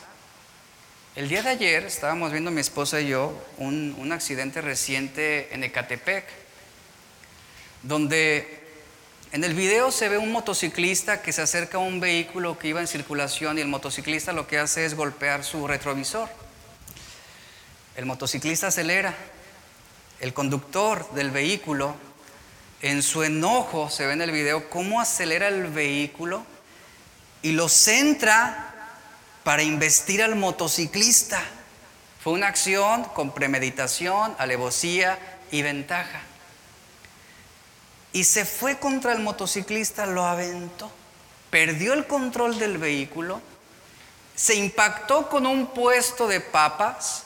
El día de ayer estábamos viendo mi esposa y yo un, accidente reciente en Ecatepec, donde en el video se ve un motociclista que se acerca a un vehículo que iba en circulación y el motociclista lo que hace es golpear su retrovisor. El motociclista acelera. El conductor del vehículo, en su enojo, se ve en el video cómo acelera el vehículo y lo centra para investir al motociclista. Fue una acción con premeditación, alevosía y ventaja. Y se fue contra el motociclista, lo aventó, perdió el control del vehículo, se impactó con un puesto de papas,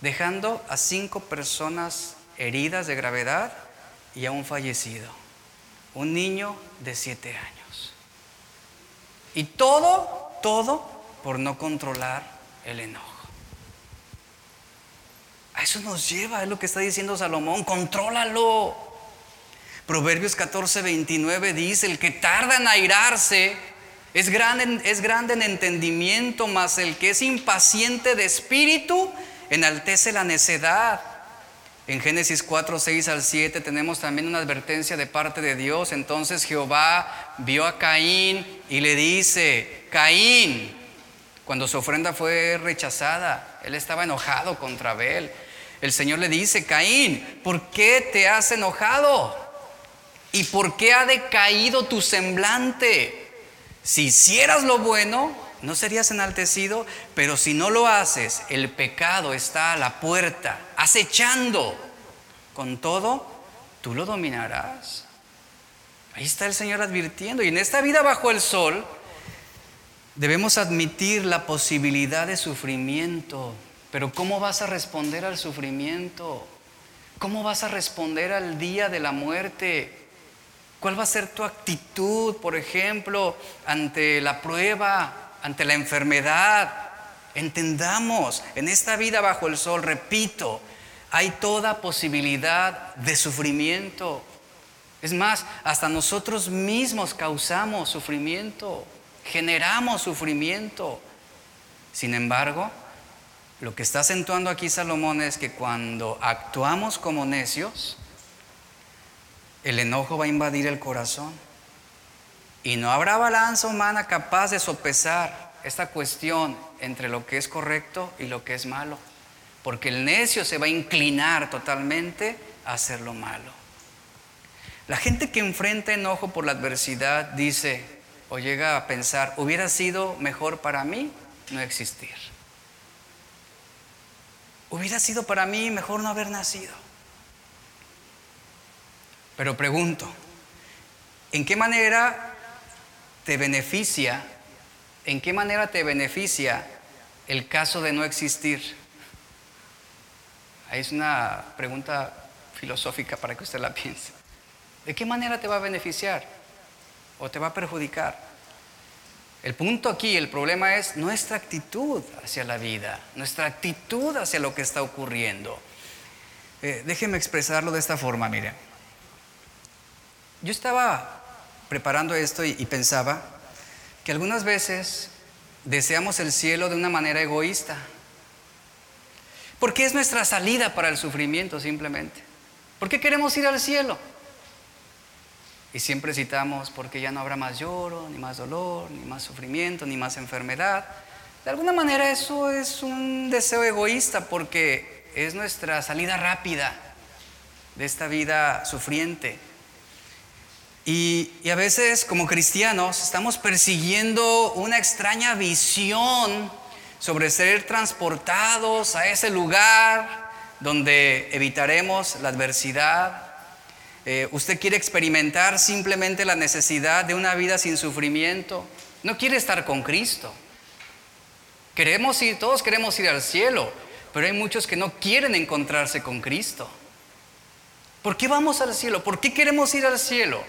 dejando a cinco personas heridas de gravedad y a un fallecido, un niño de siete años. Y todo, todo por no controlar el enojo. A eso nos lleva, es lo que está diciendo Salomón, contrólalo. Proverbios 14, 29 dice, el que tarda en airarse es grande, es grande en entendimiento, mas el que es impaciente de espíritu enaltece la necedad. En Génesis 4, 6 al 7 tenemos también una advertencia de parte de Dios. Entonces Jehová vio a Caín y le dice, Caín, cuando su ofrenda fue rechazada, él estaba enojado contra Abel. El Señor le dice, Caín, ¿por qué te has enojado? ¿Y por qué ha decaído tu semblante? Si hicieras lo bueno, no serías enaltecido, pero si no lo haces, el pecado está a la puerta, acechando. Con todo, tú lo dominarás. Ahí está el Señor advirtiendo. Y en esta vida bajo el sol, Debemos admitir la posibilidad de sufrimiento, pero ¿cómo vas a responder al sufrimiento? ¿Cómo vas a responder al día de la muerte? ¿Cuál va a ser tu actitud, por ejemplo, ante la prueba, ante la enfermedad? Entendamos, en esta vida bajo el sol, repito, hay toda posibilidad de sufrimiento. Es más, hasta nosotros mismos causamos sufrimiento generamos sufrimiento. Sin embargo, lo que está acentuando aquí Salomón es que cuando actuamos como necios, el enojo va a invadir el corazón Y no habrá balanza humana capaz de sopesar esta cuestión entre lo que es correcto y lo que es malo. Porque el necio se va a inclinar totalmente a hacer lo malo. La gente que enfrenta enojo por la adversidad dice o llega a pensar, hubiera sido mejor para mí no existir. Hubiera sido para mí mejor no haber nacido. Pero pregunto, ¿en qué manera te beneficia, en qué manera te beneficia el caso de no existir? Ahí es una pregunta filosófica para que usted la piense. ¿De qué manera te va a beneficiar o te va a perjudicar? El punto aquí, el problema es nuestra actitud hacia la vida, nuestra actitud hacia lo que está ocurriendo. Eh, déjeme expresarlo de esta forma, mire. Yo estaba preparando esto y, pensaba que algunas veces deseamos el cielo de una manera egoísta, porque es nuestra salida para el sufrimiento simplemente. ¿Por qué queremos ir al cielo? Y siempre citamos porque ya no habrá más lloro, ni más dolor, ni más sufrimiento, ni más enfermedad. De alguna manera eso es un deseo egoísta porque es nuestra salida rápida de esta vida sufriente. Y, a veces como cristianos estamos persiguiendo una extraña visión sobre ser transportados a ese lugar donde evitaremos la adversidad, eh, usted quiere experimentar simplemente la necesidad de una vida sin sufrimiento. No quiere estar con Cristo. Queremos ir, todos queremos ir al cielo, pero hay muchos que no quieren encontrarse con Cristo. ¿Por qué vamos al cielo? ¿Por qué queremos ir al cielo?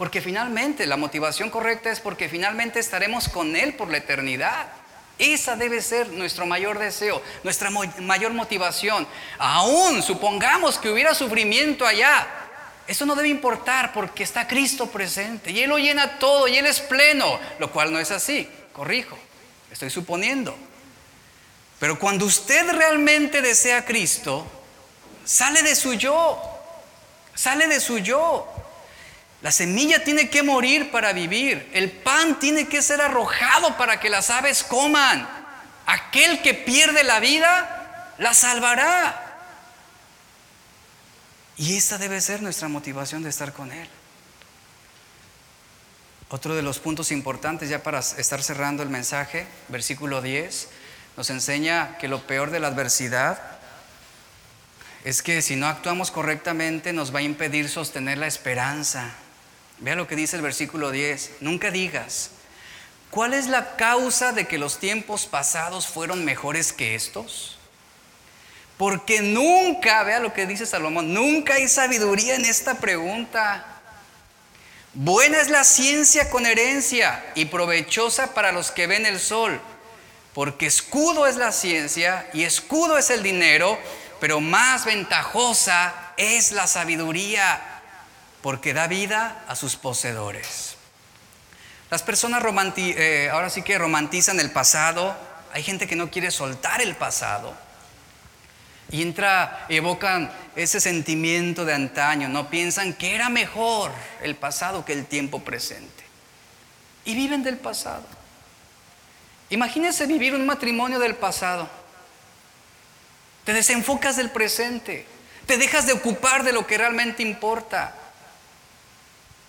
Porque finalmente la motivación correcta es porque finalmente estaremos con Él por la eternidad. Esa debe ser nuestro mayor deseo, nuestra mayor motivación. Aún supongamos que hubiera sufrimiento allá, eso no debe importar porque está Cristo presente y Él lo llena todo y Él es pleno, lo cual no es así, corrijo, estoy suponiendo. Pero cuando usted realmente desea a Cristo, sale de su yo, sale de su yo. La semilla tiene que morir para vivir, el pan tiene que ser arrojado para que las aves coman. Aquel que pierde la vida, la salvará. Y esa debe ser nuestra motivación de estar con Él. Otro de los puntos importantes ya para estar cerrando el mensaje, versículo 10, nos enseña que lo peor de la adversidad es que si no actuamos correctamente nos va a impedir sostener la esperanza. Vea lo que dice el versículo 10. Nunca digas, ¿cuál es la causa de que los tiempos pasados fueron mejores que estos? Porque nunca, vea lo que dice Salomón, nunca hay sabiduría en esta pregunta. Buena es la ciencia con herencia y provechosa para los que ven el sol, porque escudo es la ciencia y escudo es el dinero, pero más ventajosa es la sabiduría, porque da vida a sus poseedores. Las personas eh, ahora sí que romantizan el pasado, hay gente que no quiere soltar el pasado. Y entra, evocan ese sentimiento de antaño, no piensan que era mejor el pasado que el tiempo presente. Y viven del pasado. Imagínense vivir un matrimonio del pasado. Te desenfocas del presente, te dejas de ocupar de lo que realmente importa.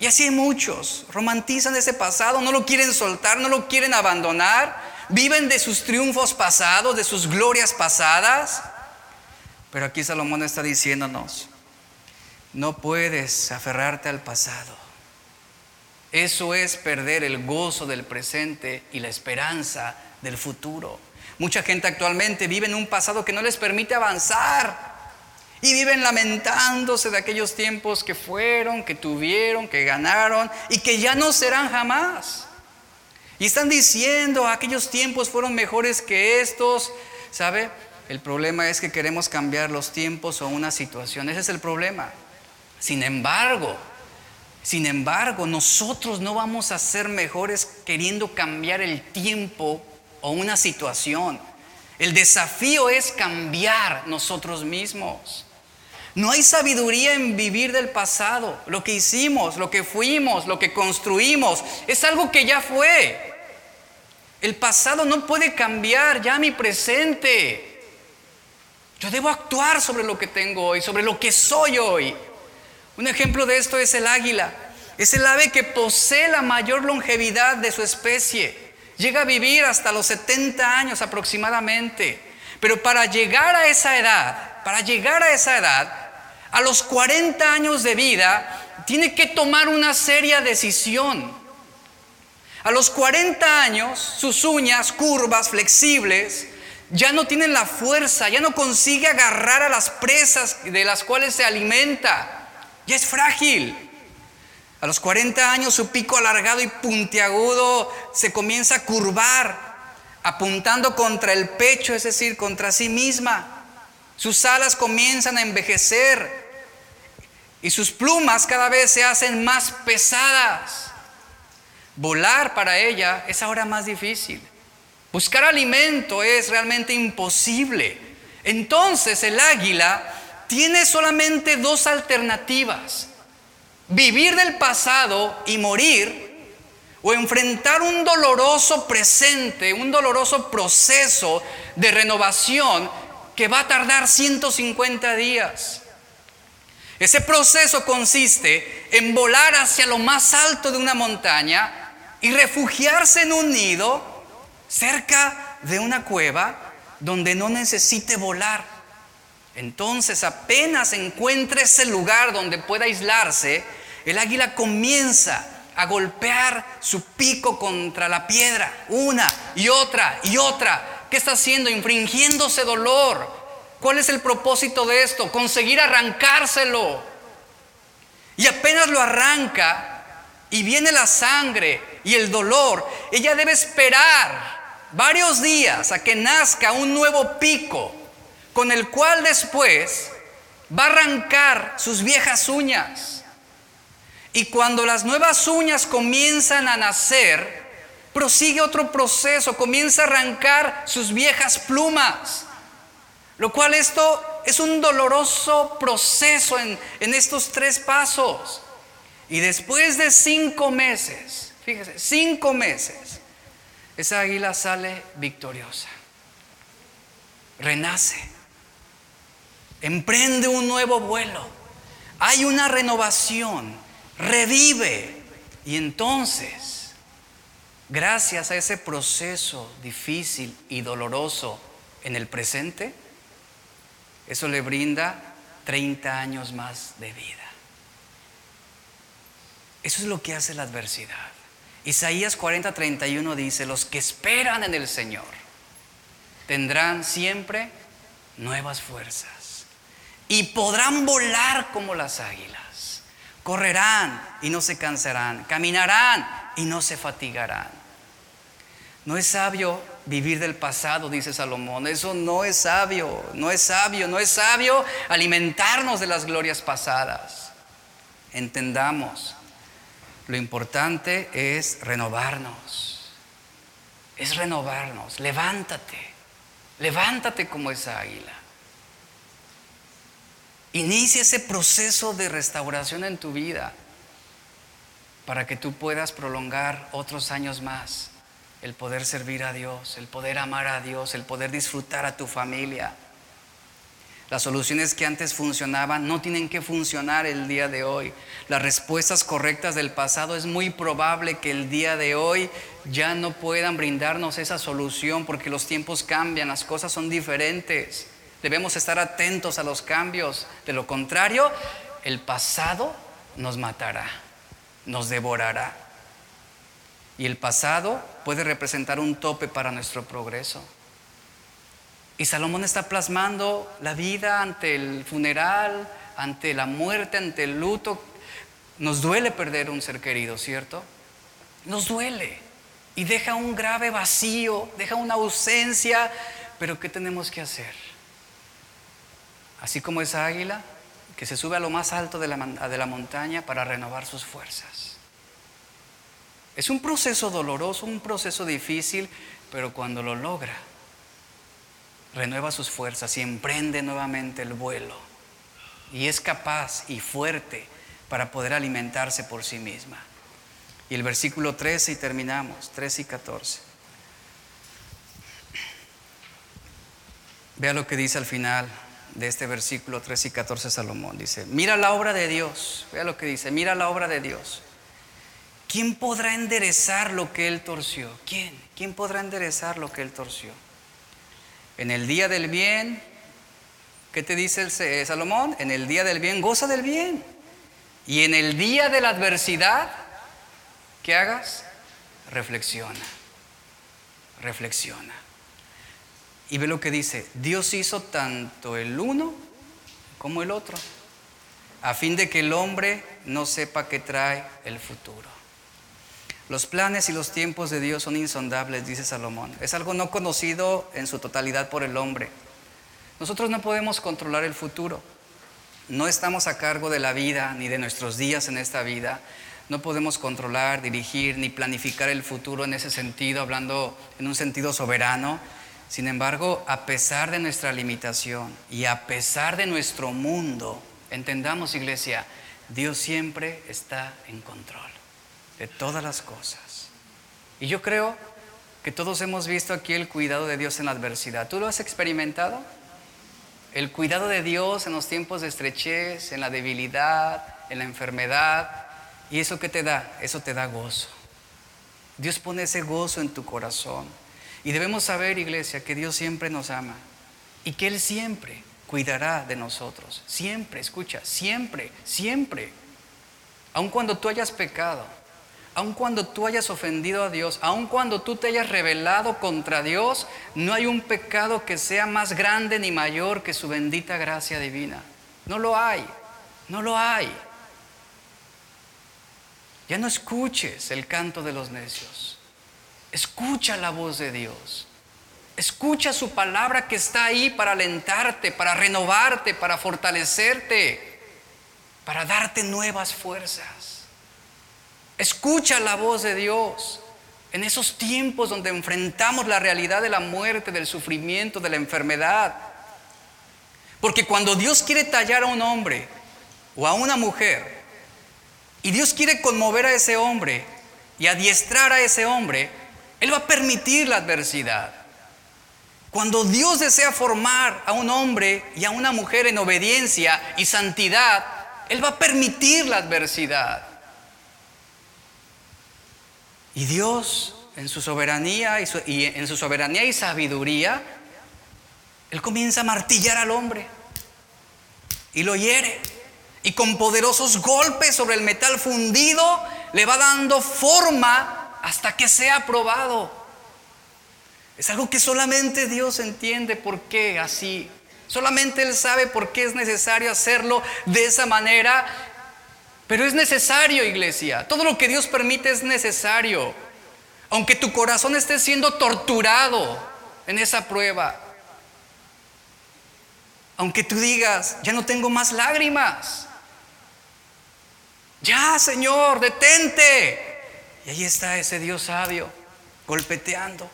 Y así hay muchos, romantizan ese pasado, no lo quieren soltar, no lo quieren abandonar, viven de sus triunfos pasados, de sus glorias pasadas pero aquí Salomón está diciéndonos, no puedes aferrarte al pasado. Eso es perder el gozo del presente y la esperanza del futuro. Mucha gente actualmente vive en un pasado que no les permite avanzar y viven lamentándose de aquellos tiempos que fueron, que tuvieron, que ganaron y que ya no serán jamás. Y están diciendo, aquellos tiempos fueron mejores que estos, ¿sabe? El problema es que queremos cambiar los tiempos o una situación. Ese es el problema. Sin embargo, sin embargo, nosotros no vamos a ser mejores queriendo cambiar el tiempo o una situación. El desafío es cambiar nosotros mismos. No hay sabiduría en vivir del pasado. Lo que hicimos, lo que fuimos, lo que construimos, es algo que ya fue. El pasado no puede cambiar ya mi presente. Yo debo actuar sobre lo que tengo hoy, sobre lo que soy hoy. Un ejemplo de esto es el águila. Es el ave que posee la mayor longevidad de su especie. Llega a vivir hasta los 70 años aproximadamente. Pero para llegar a esa edad, para llegar a esa edad, a los 40 años de vida, tiene que tomar una seria decisión. A los 40 años, sus uñas curvas, flexibles, ya no tienen la fuerza, ya no consigue agarrar a las presas de las cuales se alimenta, ya es frágil. A los 40 años su pico alargado y puntiagudo se comienza a curvar, apuntando contra el pecho, es decir, contra sí misma. Sus alas comienzan a envejecer y sus plumas cada vez se hacen más pesadas. Volar para ella es ahora más difícil. Buscar alimento es realmente imposible. Entonces el águila tiene solamente dos alternativas. Vivir del pasado y morir o enfrentar un doloroso presente, un doloroso proceso de renovación que va a tardar 150 días. Ese proceso consiste en volar hacia lo más alto de una montaña y refugiarse en un nido cerca de una cueva donde no necesite volar. Entonces apenas encuentre ese lugar donde pueda aislarse, el águila comienza a golpear su pico contra la piedra, una y otra y otra. ¿Qué está haciendo? Infringiéndose dolor. ¿Cuál es el propósito de esto? Conseguir arrancárselo. Y apenas lo arranca y viene la sangre y el dolor, ella debe esperar varios días a que nazca un nuevo pico con el cual después va a arrancar sus viejas uñas. Y cuando las nuevas uñas comienzan a nacer, prosigue otro proceso, comienza a arrancar sus viejas plumas. Lo cual esto es un doloroso proceso en, en estos tres pasos. Y después de cinco meses, fíjese, cinco meses, esa águila sale victoriosa, renace, emprende un nuevo vuelo, hay una renovación, revive. Y entonces, gracias a ese proceso difícil y doloroso en el presente, eso le brinda 30 años más de vida. Eso es lo que hace la adversidad. Isaías 40, 31 dice, los que esperan en el Señor tendrán siempre nuevas fuerzas y podrán volar como las águilas. Correrán y no se cansarán, caminarán y no se fatigarán. No es sabio vivir del pasado, dice Salomón. Eso no es sabio, no es sabio, no es sabio alimentarnos de las glorias pasadas. Entendamos lo importante es renovarnos. Es renovarnos. Levántate. Levántate como esa águila. Inicia ese proceso de restauración en tu vida para que tú puedas prolongar otros años más el poder servir a Dios, el poder amar a Dios, el poder disfrutar a tu familia. Las soluciones que antes funcionaban no tienen que funcionar el día de hoy. Las respuestas correctas del pasado es muy probable que el día de hoy ya no puedan brindarnos esa solución porque los tiempos cambian, las cosas son diferentes. Debemos estar atentos a los cambios. De lo contrario, el pasado nos matará, nos devorará. Y el pasado puede representar un tope para nuestro progreso. Y Salomón está plasmando la vida ante el funeral, ante la muerte, ante el luto. Nos duele perder un ser querido, ¿cierto? Nos duele. Y deja un grave vacío, deja una ausencia. Pero ¿qué tenemos que hacer? Así como esa águila que se sube a lo más alto de la, de la montaña para renovar sus fuerzas. Es un proceso doloroso, un proceso difícil, pero cuando lo logra, renueva sus fuerzas y emprende nuevamente el vuelo. y es capaz y fuerte para poder alimentarse por sí misma. Y el versículo 13 y terminamos, 13 y 14. Vea lo que dice al final de este versículo 13 y 14 Salomón. Dice, mira la obra de Dios. Vea lo que dice, mira la obra de Dios. ¿Quién podrá enderezar lo que él torció? ¿Quién? ¿Quién podrá enderezar lo que él torció? En el día del bien, ¿qué te dice Salomón? En el día del bien, goza del bien. Y en el día de la adversidad, ¿qué hagas? Reflexiona. Reflexiona. Y ve lo que dice, Dios hizo tanto el uno como el otro, a fin de que el hombre no sepa qué trae el futuro. Los planes y los tiempos de Dios son insondables, dice Salomón. Es algo no conocido en su totalidad por el hombre. Nosotros no podemos controlar el futuro. No estamos a cargo de la vida ni de nuestros días en esta vida. No podemos controlar, dirigir ni planificar el futuro en ese sentido, hablando en un sentido soberano. Sin embargo, a pesar de nuestra limitación y a pesar de nuestro mundo, entendamos iglesia, Dios siempre está en control de todas las cosas. Y yo creo que todos hemos visto aquí el cuidado de Dios en la adversidad. ¿Tú lo has experimentado? El cuidado de Dios en los tiempos de estrechez, en la debilidad, en la enfermedad. ¿Y eso qué te da? Eso te da gozo. Dios pone ese gozo en tu corazón. Y debemos saber, iglesia, que Dios siempre nos ama y que Él siempre cuidará de nosotros. Siempre, escucha, siempre, siempre. Aun cuando tú hayas pecado, aun cuando tú hayas ofendido a Dios, aun cuando tú te hayas rebelado contra Dios, no hay un pecado que sea más grande ni mayor que su bendita gracia divina. No lo hay, no lo hay. Ya no escuches el canto de los necios. Escucha la voz de Dios. Escucha su palabra que está ahí para alentarte, para renovarte, para fortalecerte, para darte nuevas fuerzas. Escucha la voz de Dios en esos tiempos donde enfrentamos la realidad de la muerte, del sufrimiento, de la enfermedad. Porque cuando Dios quiere tallar a un hombre o a una mujer, y Dios quiere conmover a ese hombre y adiestrar a ese hombre, él va a permitir la adversidad. Cuando Dios desea formar a un hombre y a una mujer en obediencia y santidad, Él va a permitir la adversidad. Y Dios, en su soberanía y, en su soberanía y sabiduría, Él comienza a martillar al hombre y lo hiere. Y con poderosos golpes sobre el metal fundido le va dando forma hasta que sea probado. Es algo que solamente Dios entiende por qué así. Solamente Él sabe por qué es necesario hacerlo de esa manera. Pero es necesario, iglesia. Todo lo que Dios permite es necesario. Aunque tu corazón esté siendo torturado en esa prueba. Aunque tú digas, ya no tengo más lágrimas. Ya, Señor, detente. Y ahí está ese Dios sabio, golpeteando,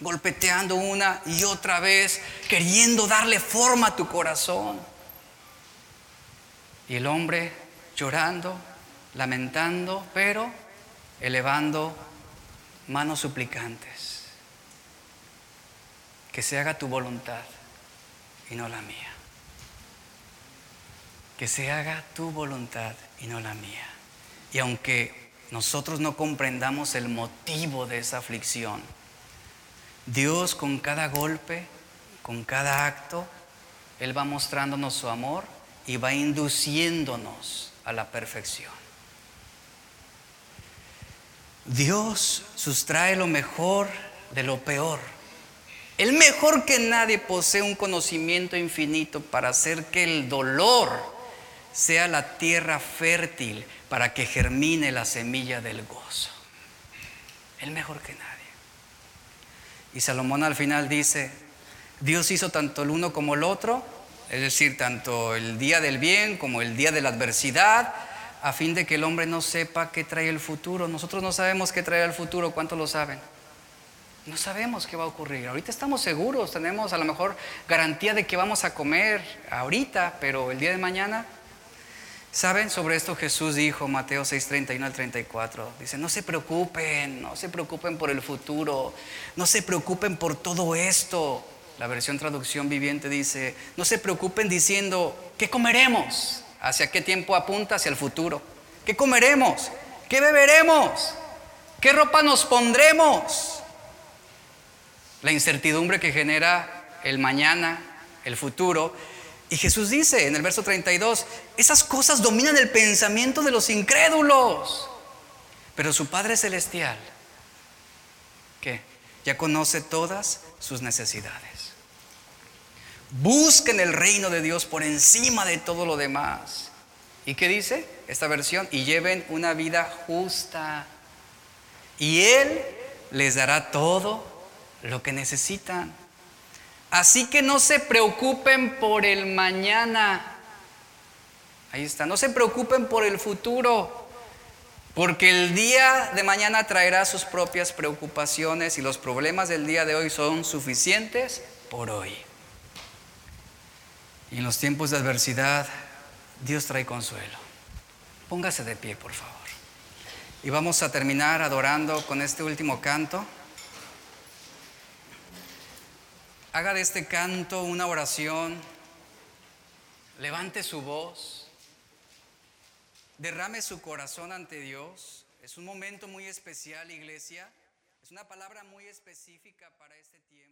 golpeteando una y otra vez, queriendo darle forma a tu corazón. Y el hombre llorando, lamentando, pero elevando manos suplicantes. Que se haga tu voluntad y no la mía. Que se haga tu voluntad y no la mía. Y aunque nosotros no comprendamos el motivo de esa aflicción. Dios con cada golpe, con cada acto, Él va mostrándonos su amor y va induciéndonos a la perfección. Dios sustrae lo mejor de lo peor. El mejor que nadie posee un conocimiento infinito para hacer que el dolor sea la tierra fértil para que germine la semilla del gozo. El mejor que nadie. Y Salomón al final dice, Dios hizo tanto el uno como el otro, es decir, tanto el día del bien como el día de la adversidad, a fin de que el hombre no sepa qué trae el futuro. Nosotros no sabemos qué trae el futuro, ¿cuántos lo saben? No sabemos qué va a ocurrir. Ahorita estamos seguros, tenemos a lo mejor garantía de que vamos a comer ahorita, pero el día de mañana, ¿saben? Sobre esto Jesús dijo, Mateo 6, 31 al 34, dice, no se preocupen, no se preocupen por el futuro, no se preocupen por todo esto. La versión traducción viviente dice, no se preocupen diciendo, ¿qué comeremos? ¿Hacia qué tiempo apunta? Hacia el futuro. ¿Qué comeremos? ¿Qué beberemos? ¿Qué ropa nos pondremos? La incertidumbre que genera el mañana, el futuro. Y Jesús dice en el verso 32, esas cosas dominan el pensamiento de los incrédulos. Pero su Padre Celestial, ¿qué? Ya conoce todas sus necesidades. Busquen el reino de Dios por encima de todo lo demás. ¿Y qué dice esta versión? Y lleven una vida justa. Y Él les dará todo lo que necesitan. Así que no se preocupen por el mañana. Ahí está, no se preocupen por el futuro, porque el día de mañana traerá sus propias preocupaciones y los problemas del día de hoy son suficientes por hoy. Y en los tiempos de adversidad, Dios trae consuelo. Póngase de pie, por favor. Y vamos a terminar adorando con este último canto. Haga de este canto una oración. Levante su voz. Derrame su corazón ante Dios. Es un momento muy especial, iglesia. Es una palabra muy específica para este tiempo.